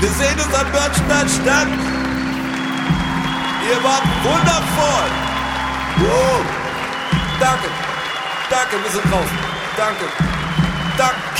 Wir sehen uns am Börnstein statt. Ihr wart wundervoll. Uh, danke, danke, wir sind draußen. Danke, danke.